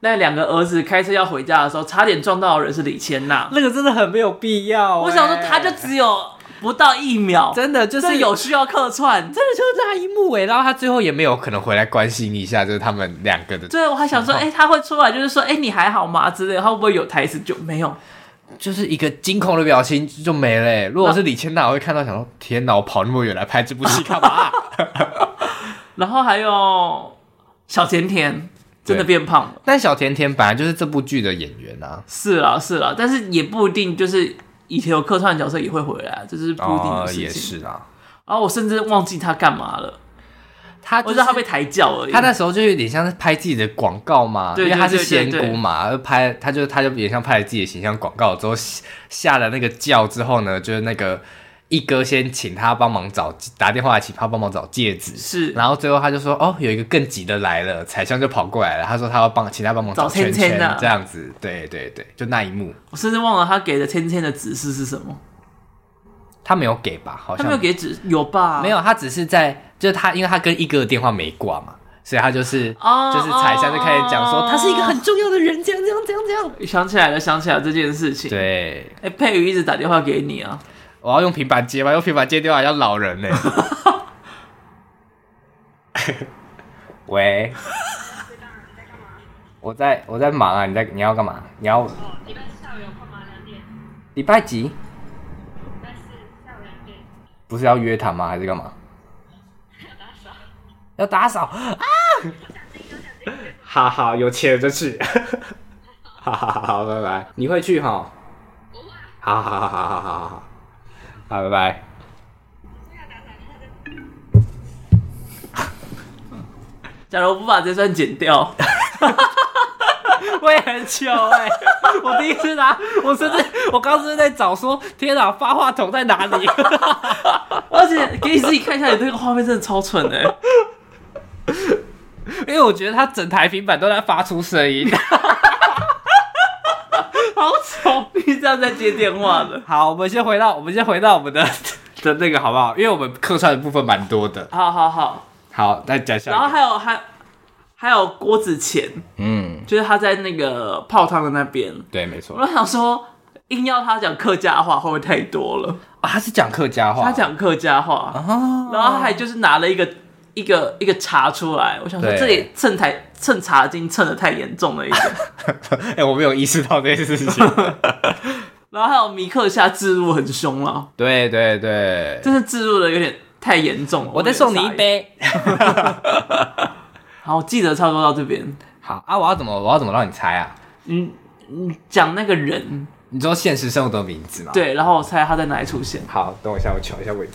那两个儿子开车要回家的时候，差点撞到的人是李千娜，那个真的很没有必要、欸。我想说，他就只有。不到一秒，真的就是有需要客串，真的就是那一幕哎，然后他最后也没有可能回来关心一下，就是他们两个的。对，我还想说，哎、欸，他会出来，就是说，哎、欸，你还好吗？之类，他会不会有台词？就没有，就是一个惊恐的表情就没了。如果是李千娜，我会看到想说，天哪，我跑那么远来拍这部戏干嘛？然后还有小甜甜，真的变胖了。但小甜甜本来就是这部剧的演员啊，是啦是啦，但是也不一定就是。以前有客串的角色也会回来，这是不一定的事情。哦、也是啊，然后我甚至忘记他干嘛了。他、就是、我知道他被抬轿而已。他那时候就有点像是拍自己的广告嘛，因为他是仙姑嘛，就拍他就他就有点像拍了自己的形象广告之后下了那个轿之后呢，就是那个。一哥先请他帮忙找，打电话来请他帮忙找戒指，是，然后最后他就说，哦，有一个更急的来了，彩香就跑过来了，他说他要帮，请他帮忙找圈圈，这样子，对对对，就那一幕，我甚至忘了他给的芊芊的指示是什么，他没有给吧？好像。他没有给指，有吧？没有，他只是在，就是他，因为他跟一哥的电话没挂嘛，所以他就是，哦、就是彩香就开始讲说，哦、他是一个很重要的人，这样这样这样这样，想起来了，想起来了这件事情，对，哎，佩瑜一直打电话给你啊。我要用平板接吗？用平板接电话要老人呢。喂，我在我在忙啊，你在你要干嘛？你要？礼拜四下午有空吗？两点。礼拜几？礼拜四下午两点。不是要约谈吗？还是干嘛？要打扫。要打扫啊！好好，有钱就去。哈哈哈好，拜拜。你会去哈？好好好好好好好。好，拜拜。假如不把这段剪掉，我也很糗哎、我第一次拿，我甚至我刚刚是在找说，天哪，发话筒在哪里？而且给你自己看一下，你这个画面真的超蠢哎、因为我觉得他整台平板都在发出声音。好丑！你这样在接电话的。好，我们先回到，我们先回到我们的 的那个好不好？因为我们客串的部分蛮多的。好好好，好，再讲下。然后还有还还有郭子乾，嗯，就是他在那个泡汤的那边。对，没错。我想说，硬要他讲客家话，会不会太多了？啊，他是讲客家话，他讲客家话，哦、然后还就是拿了一个一个一个查出来，我想说这里蹭台蹭茶精蹭的太严重了一点。哎、欸，我没有意识到这件事情。然后还有米克夏置入很凶了，对对对，真的置入的有点太严重了。我再送你一杯。好，记得差不多到这边。好啊，我要怎么我要怎么让你猜啊？嗯嗯，讲那个人，你知道现实生活的名字吗？对，然后我猜他在哪里出现。好，等我一下，我瞧一下位置。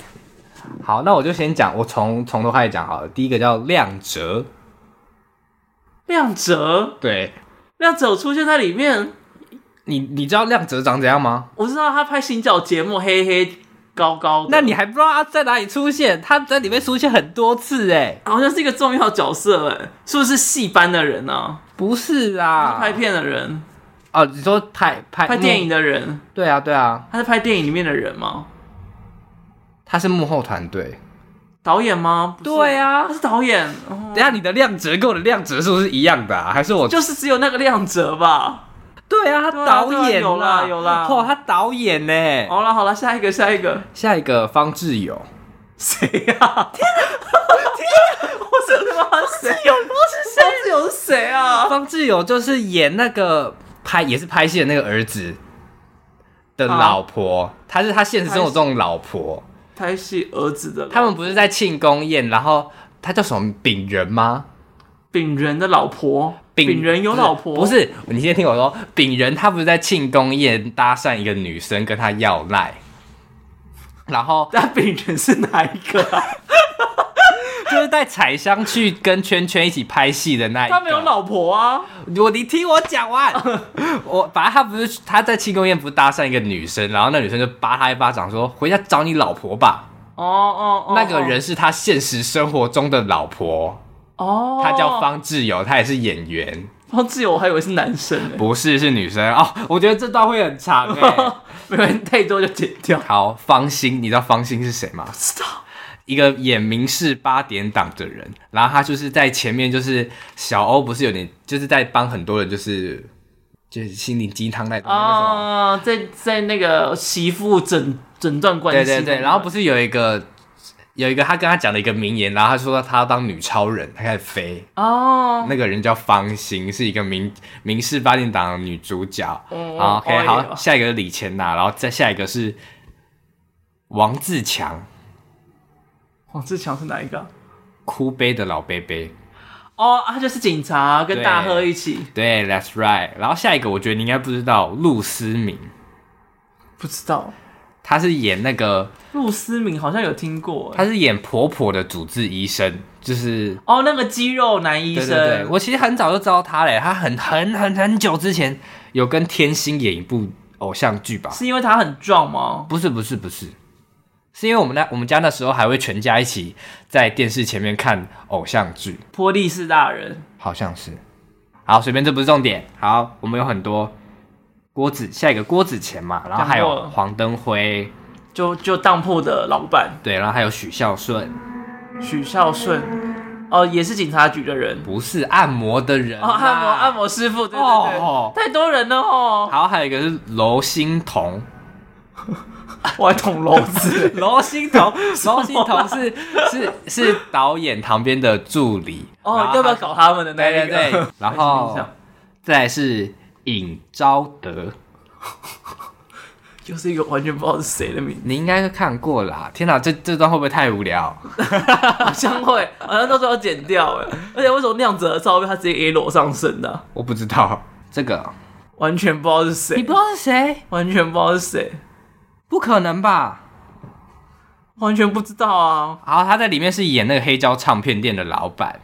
好，那我就先讲，我从从头开始讲好了。第一个叫亮哲，亮哲，对，亮哲有出现在里面。你你知道亮哲长怎样吗？我知道他拍行脚节目，黑黑高高的。那你还不知道他在哪里出现？他在里面出现很多次，哎，好像是一个重要角色，哎，是不是戏班的人呢、啊？不是啊，是拍片的人。哦，你说拍拍拍电影的人？对啊，对啊，他是拍电影里面的人吗？他是幕后团队导演吗？对啊，他是导演。等下你的亮哲跟我的亮哲是不是一样的啊？还是我就是只有那个亮哲吧？对啊，他导演有啦有啦。嚯，他导演呢？好了好了，下一个下一个下一个方志友，谁呀？天啊天啊！我真的吗？谁？方志友是谁？方志友是谁啊？方志友就是演那个拍也是拍戏的那个儿子的老婆，他是他现实生活中的老婆。拍戏儿子的，他们不是在庆功宴，然后他叫什么丙人吗？丙人的老婆，丙人有老婆？不是，你先听我说，丙人他不是在庆功宴搭讪一个女生跟他要赖，然后 那丙人是哪一个啊？就是带彩香去跟圈圈一起拍戏的那一个，他没有老婆啊！我你听我讲完，我反正他不是他在庆功宴不是搭讪一个女生，然后那女生就扒他一巴掌说回家找你老婆吧。哦哦哦，那个人是他现实生活中的老婆。哦，他叫方志友，他也是演员。方志友我还以为是男生，不是，是女生哦。我觉得这段会很长 哎，没关系，太多就剪掉。好，方心，你知道方心是谁吗？不知道。一个演民视八点档的人，然后他就是在前面，就是小欧不是有点，就是在帮很多人，就是就是心灵鸡汤那种啊，在在那个媳妇诊诊断关系，对对对，然后不是有一个有一个他跟他讲了一个名言，然后他说他要当女超人，他开始飞。哦，那个人叫方心，是一个明明视八点档的女主角，嗯，OK，好，下一个是李千娜，然后再下一个是王自强。王志强是哪一个？哭悲的老伯伯。哦，他就是警察，跟大贺一起。对，对，That's right。然后下一个，我觉得你应该不知道，陆思敏。不知道。他是演那个。陆思敏好像有听过。他是演婆婆的主治医生，就是。哦，那个肌肉男医生。对对对，我其实很早就知道他嘞，他很很很很久之前有跟天心演一部偶像剧吧？是因为他很壮吗？不是，不是，不是。是因为我们那我们家那时候还会全家一起在电视前面看偶像剧，《波丽士大人》好像是。好，随便，这不是重点。好，我们有很多郭子，下一个郭子乾嘛，然后还有黄登辉，就就当铺的老板。对，然后还有许孝顺，许孝顺，哦，也是警察局的人，不是按摩的人，哦，按摩按摩师傅，对对对，哦、太多人了哦。好，还有一个是娄星彤。我还捅娄子，罗欣彤，罗欣彤是是是导演旁边的助理哦，要不要搞他们的那个？对对对，然后再来是尹昭德，又是一个完全不知道是谁的名字。你应该是看过啦。天哪，这这段会不会太无聊？好像会，好像到时候要剪掉哎。而且为什么那样子的照片他直接 A 裸上身的啊？我不知道这个，完全不知道是谁。你不知道是谁？完全不知道是谁。不可能吧？完全不知道啊！好，他在里面是演那个黑胶唱片店的老板。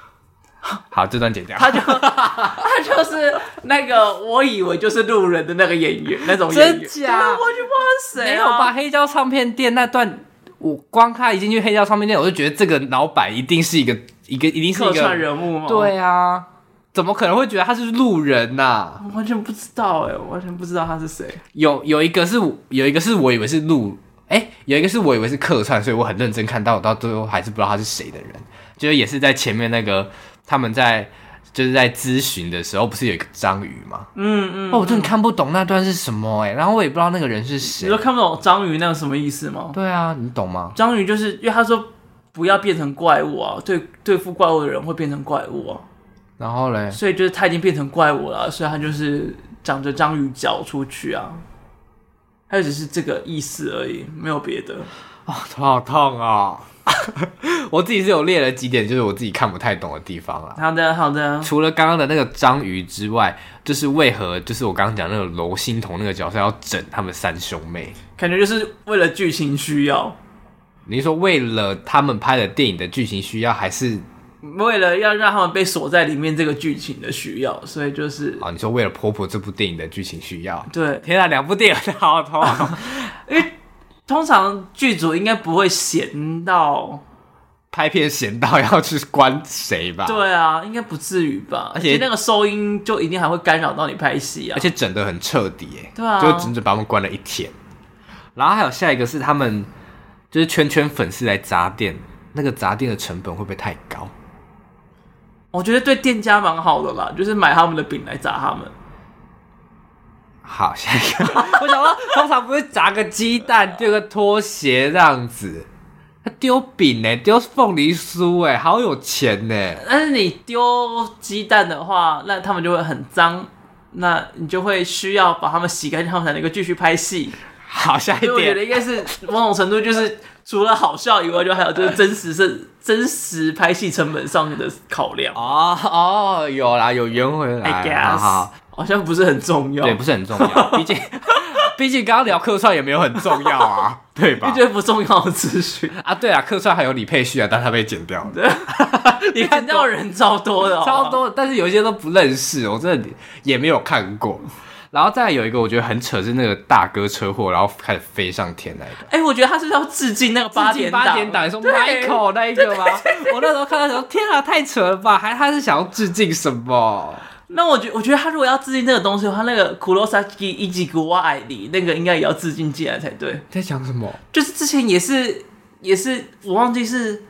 好，这段剪掉。他就他就是那个我以为就是路人的那个演员，那种演员。真假？我就不知道是谁啊。没有吧？黑胶唱片店那段，我光看一进去黑胶唱片店，我就觉得这个老板一定是一个一个一定是一个客串人物吗？对啊。怎么可能会觉得他是路人呐、啊？我完全不知道哎，我完全不知道他是谁。有有一个是有一个是我以为是路，哎，有一个是我以为是客串，所以我很认真看到，到最后还是不知道他是谁的人。就是也是在前面那个他们在就是在咨询的时候，不是有一个章鱼吗？嗯嗯。哦，我真的看不懂那段是什么哎，然后我也不知道那个人是谁。你说看不懂章鱼那个什么意思吗？对啊，你懂吗？章鱼就是因为他说不要变成怪物啊，对对付怪物的人会变成怪物啊。然后嘞，所以就是他已经变成怪物了，所以他就是长着章鱼脚出去啊。他就只是这个意思而已，没有别的。啊、哦，头好痛啊！我自己是有列了几点，就是我自己看不太懂的地方啊。好的，好的。除了刚刚的那个章鱼之外，就是为何就是我刚刚讲那个罗欣彤那个角色要整他们三兄妹？感觉就是为了剧情需要。你是说为了他们拍的电影的剧情需要，还是为了要让他们被锁在里面这个剧情的需要？所以就是啊，你说为了婆婆这部电影的剧情需要？对，天啊，两部电影好痛，因为通常剧组应该不会闲到拍片闲到要去关谁吧？对啊，应该不至于吧？而且那个收音就一定还会干扰到你拍戏啊！而且整得很彻底，哎，对啊，就整整把他们关了一天。然后还有下一个是他们。就是圈圈粉丝来砸店，那个砸店的成本会不会太高？我觉得对店家蛮好的啦，就是买他们的饼来砸他们。好，下一个，我想说，通常不是砸个鸡蛋，丢个拖鞋这样子，他丢饼呢，丢凤梨酥，哎，好有钱呢。但是你丢鸡蛋的话，那他们就会很脏，那你就会需要把他们洗干净，他们才能够继续拍戏。好，下一点，我觉得应该是某种程度，就是除了好笑以外，就还有就是真实是真实拍戏成本上面的考量。哦哦，有啦，有圆回来。I guess，好，好像不是很重要，对，不是很重要。毕竟，毕竟刚刚聊客串也没有很重要啊，对吧？一堆不重要的资讯啊，对啊，客串还有李佩旭啊，但他被剪掉了。你看到人超多的，超多，但是有一些都不认识，我真的也没有看过。然后再有一个我觉得很扯，是那个大哥车祸，然后开始飞上天来的。哎、欸，我觉得他是要致敬那个八点八点档，说 Michael 那一个吗？我那时候看到时候，天啊，太扯了吧！还他是想要致敬什么？那我觉我觉得他如果要致敬这个东西的话，他那个黒崎一吉古瓦爱里那个应该也要致敬进来才对。在讲什么？就是之前也是也是我忘记是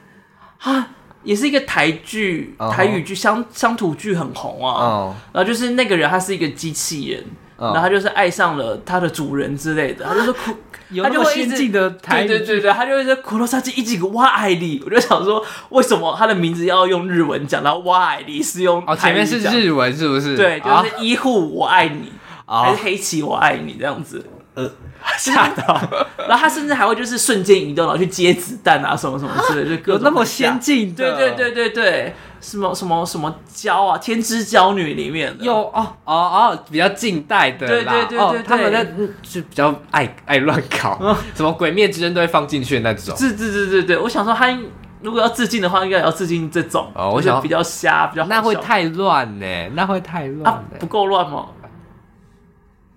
啊，也是一个台剧、uh -huh. 台语剧乡乡土剧很红啊。Uh -huh. 然后就是那个人他是一个机器人。然后他就是爱上了他的主人之类的，他就说苦，他就会先进的台，对对对对，他就会说苦罗萨基一几个哇爱你，我就想说为什么他的名字要用日文讲，然后哇爱你是用哦前面是日文是不是？对，就是医护我爱你，还是黑棋我爱你这样子，呃，吓到，然后他甚至还会就是瞬间移动，然后去接子弹啊什么什么之类的，就各种那么先进，对对对对对。什么什么什么娇啊，天之娇女里面有哦哦哦，比较近代的啦，对对对对，他们那就比较爱爱乱搞，嗯，什么鬼灭之刃都会放进去的那种。对对对对对，我想说他如果要致敬的话，应该也要致敬这种，哦，我想比较瞎，比较那会太乱呢，那会太乱，啊，不够乱吗？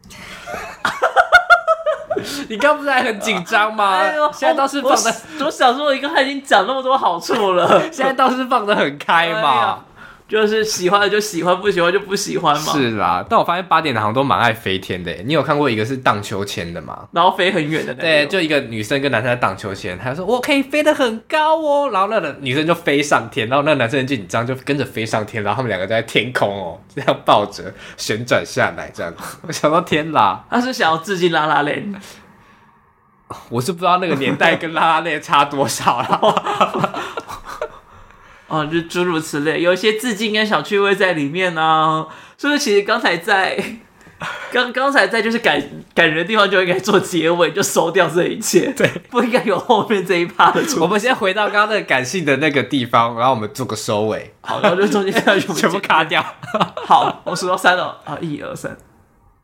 你刚不是还很紧张吗？哎？现在倒是放的，我，我想说，一个他已经讲那么多好处了，现在倒是放的很开嘛。哎就是喜欢的就喜欢，不喜欢就不喜欢嘛。是啦，但我发现八点档好像都蛮爱飞天的。你有看过一个是荡秋千的吗？然后飞很远的那。对，就一个女生跟男生在荡秋千，他说我可以飞得很高哦，然后那个女生就飞上天，然后那个男生很紧张就跟着飞上天，然后他们两个在天空哦，这样抱着旋转下来这样。我想到天啦，他是想要致敬拉拉链。我是不知道那个年代跟拉拉链差多少了。哦，就诸如此类，有一些致敬跟小趣味在里面呢、啊。所以其实刚才在刚刚才在就是感感人的地方就应该做结尾，就收掉这一切。对，不应该有后面这一趴的。我们先回到刚刚那个感性的那个地方，然后我们做个收尾。好，然后就中间 全部全部卡掉。好，我数到三了啊，一二三。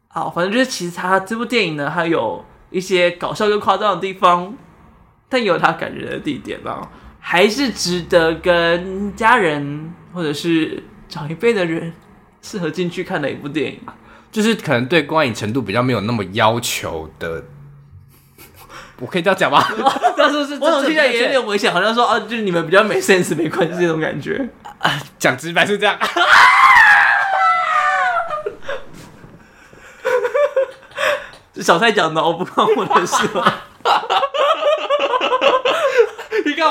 好，反正就是其实他这部电影呢，还有一些搞笑又夸张的地方，但也有他感人的地点啊。还是值得跟家人或者是长一辈的人适合进去看的一部电影，就是可能对观影程度比较没有那么要求的，我可以这样讲吗？但是是 我总听起来也有点危险，好像说啊，就是你们比较没 sense 没关系这种感觉啊，讲直白是这样。小蔡讲的，我不关我的事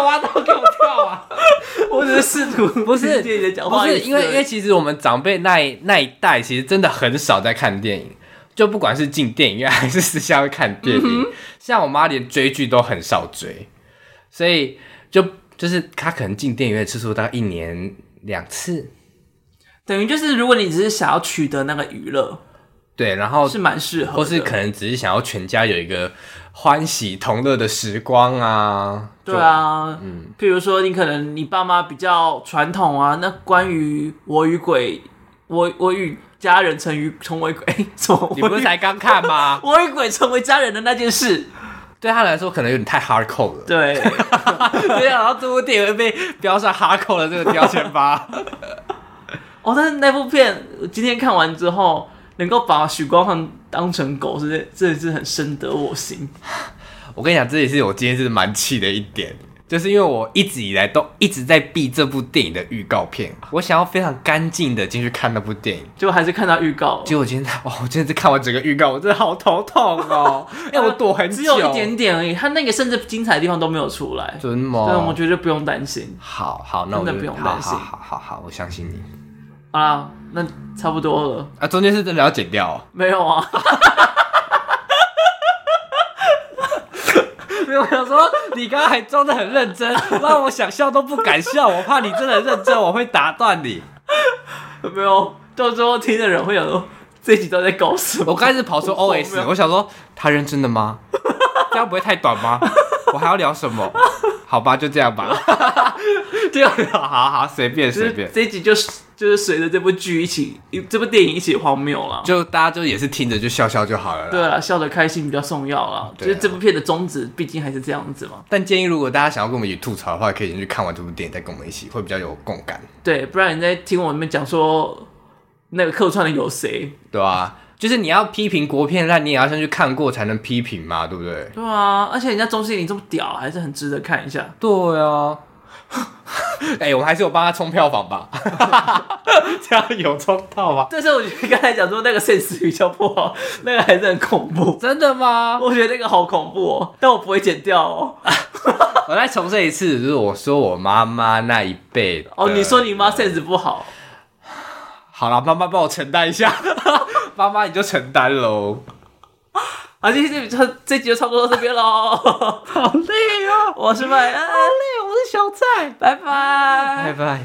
挖洞给我跳啊！我只是试图不是不是因为因为其实我们长辈那一那一代其实真的很少在看电影，就不管是进电影院还是私下会看电影。嗯、像我妈连追剧都很少追，所以就就是她可能进电影院次数大概一年两次，等于就是如果你只是想要取得那个娱乐，对，然后是蛮适合，或是可能只是想要全家有一个欢喜同乐的时光啊。对啊，嗯，譬如说你可能你爸妈比较传统啊，那关于我与鬼，我我与家人成于成为鬼，哎，什么？你不是才刚看吗？我与鬼成为家人的那件事。对他来说可能有点太 hardcore 了。对，对啊，然后这部电影会被标上 hardcore 的这个标签吧。哦，但是那部片今天看完之后，能够把许光汉当成狗，是真的是很深得我心。我跟你讲，这也是我今天是蛮气的一点。就是因为我一直以来都一直在避这部电影的预告片，我想要非常干净的进去看那部电影，结果还是看到预告。结果今天哇，我今天是看完整个预告，我真的好头痛哦！哎，我躲很久，只有一点点而已，他那个甚至精彩的地方都没有出来，真的吗？对，我觉得不用担心。好好，那我真的不用担心。好好好，我相信你。啊，那差不多了。啊，中间是真的要剪掉哦？没有啊。没有，我想说你刚刚还装的很认真，让我想笑都不敢笑，我怕你真的认真，我会打断你。没有，到最后听的人会想说这一集都在搞什么？我刚开始跑出 OS，我想说他认真的吗？这样不会太短吗？我还要聊什么？好吧，就这样吧。这样好好好，随便随便。这一集就是就是随着这部剧一起，这部电影一起荒谬了。就大家就也是听着就笑笑就好了。对啊，笑得开心比较重要啦。就是这部片的宗旨，毕竟还是这样子嘛。但建议如果大家想要跟我们一起吐槽的话，可以先去看完这部电影再跟我们一起，会比较有共感。对，不然你在听我们讲说那个客串的有谁？对啊。就是你要批评国片，那你也要先去看过才能批评嘛，对不对？对啊，而且人家钟欣凌这么屌，还是很值得看一下。对啊，哎、欸，我们还是有帮他冲票房吧？这样有冲到吗？但是我觉得刚才讲说那个 sense 比较不好，那个还是很恐怖。真的吗？我觉得那个好恐怖哦，但我不会剪掉哦。我再重申一次，就是我说我妈妈那一辈哦，你说你妈 sense 不好。好了，妈妈帮我承担一下。妈妈，你就承担喽。好，今天这这集就差不多到这边喽。好累哦，我是麦恩，好累，我是小蔡，拜拜，拜拜。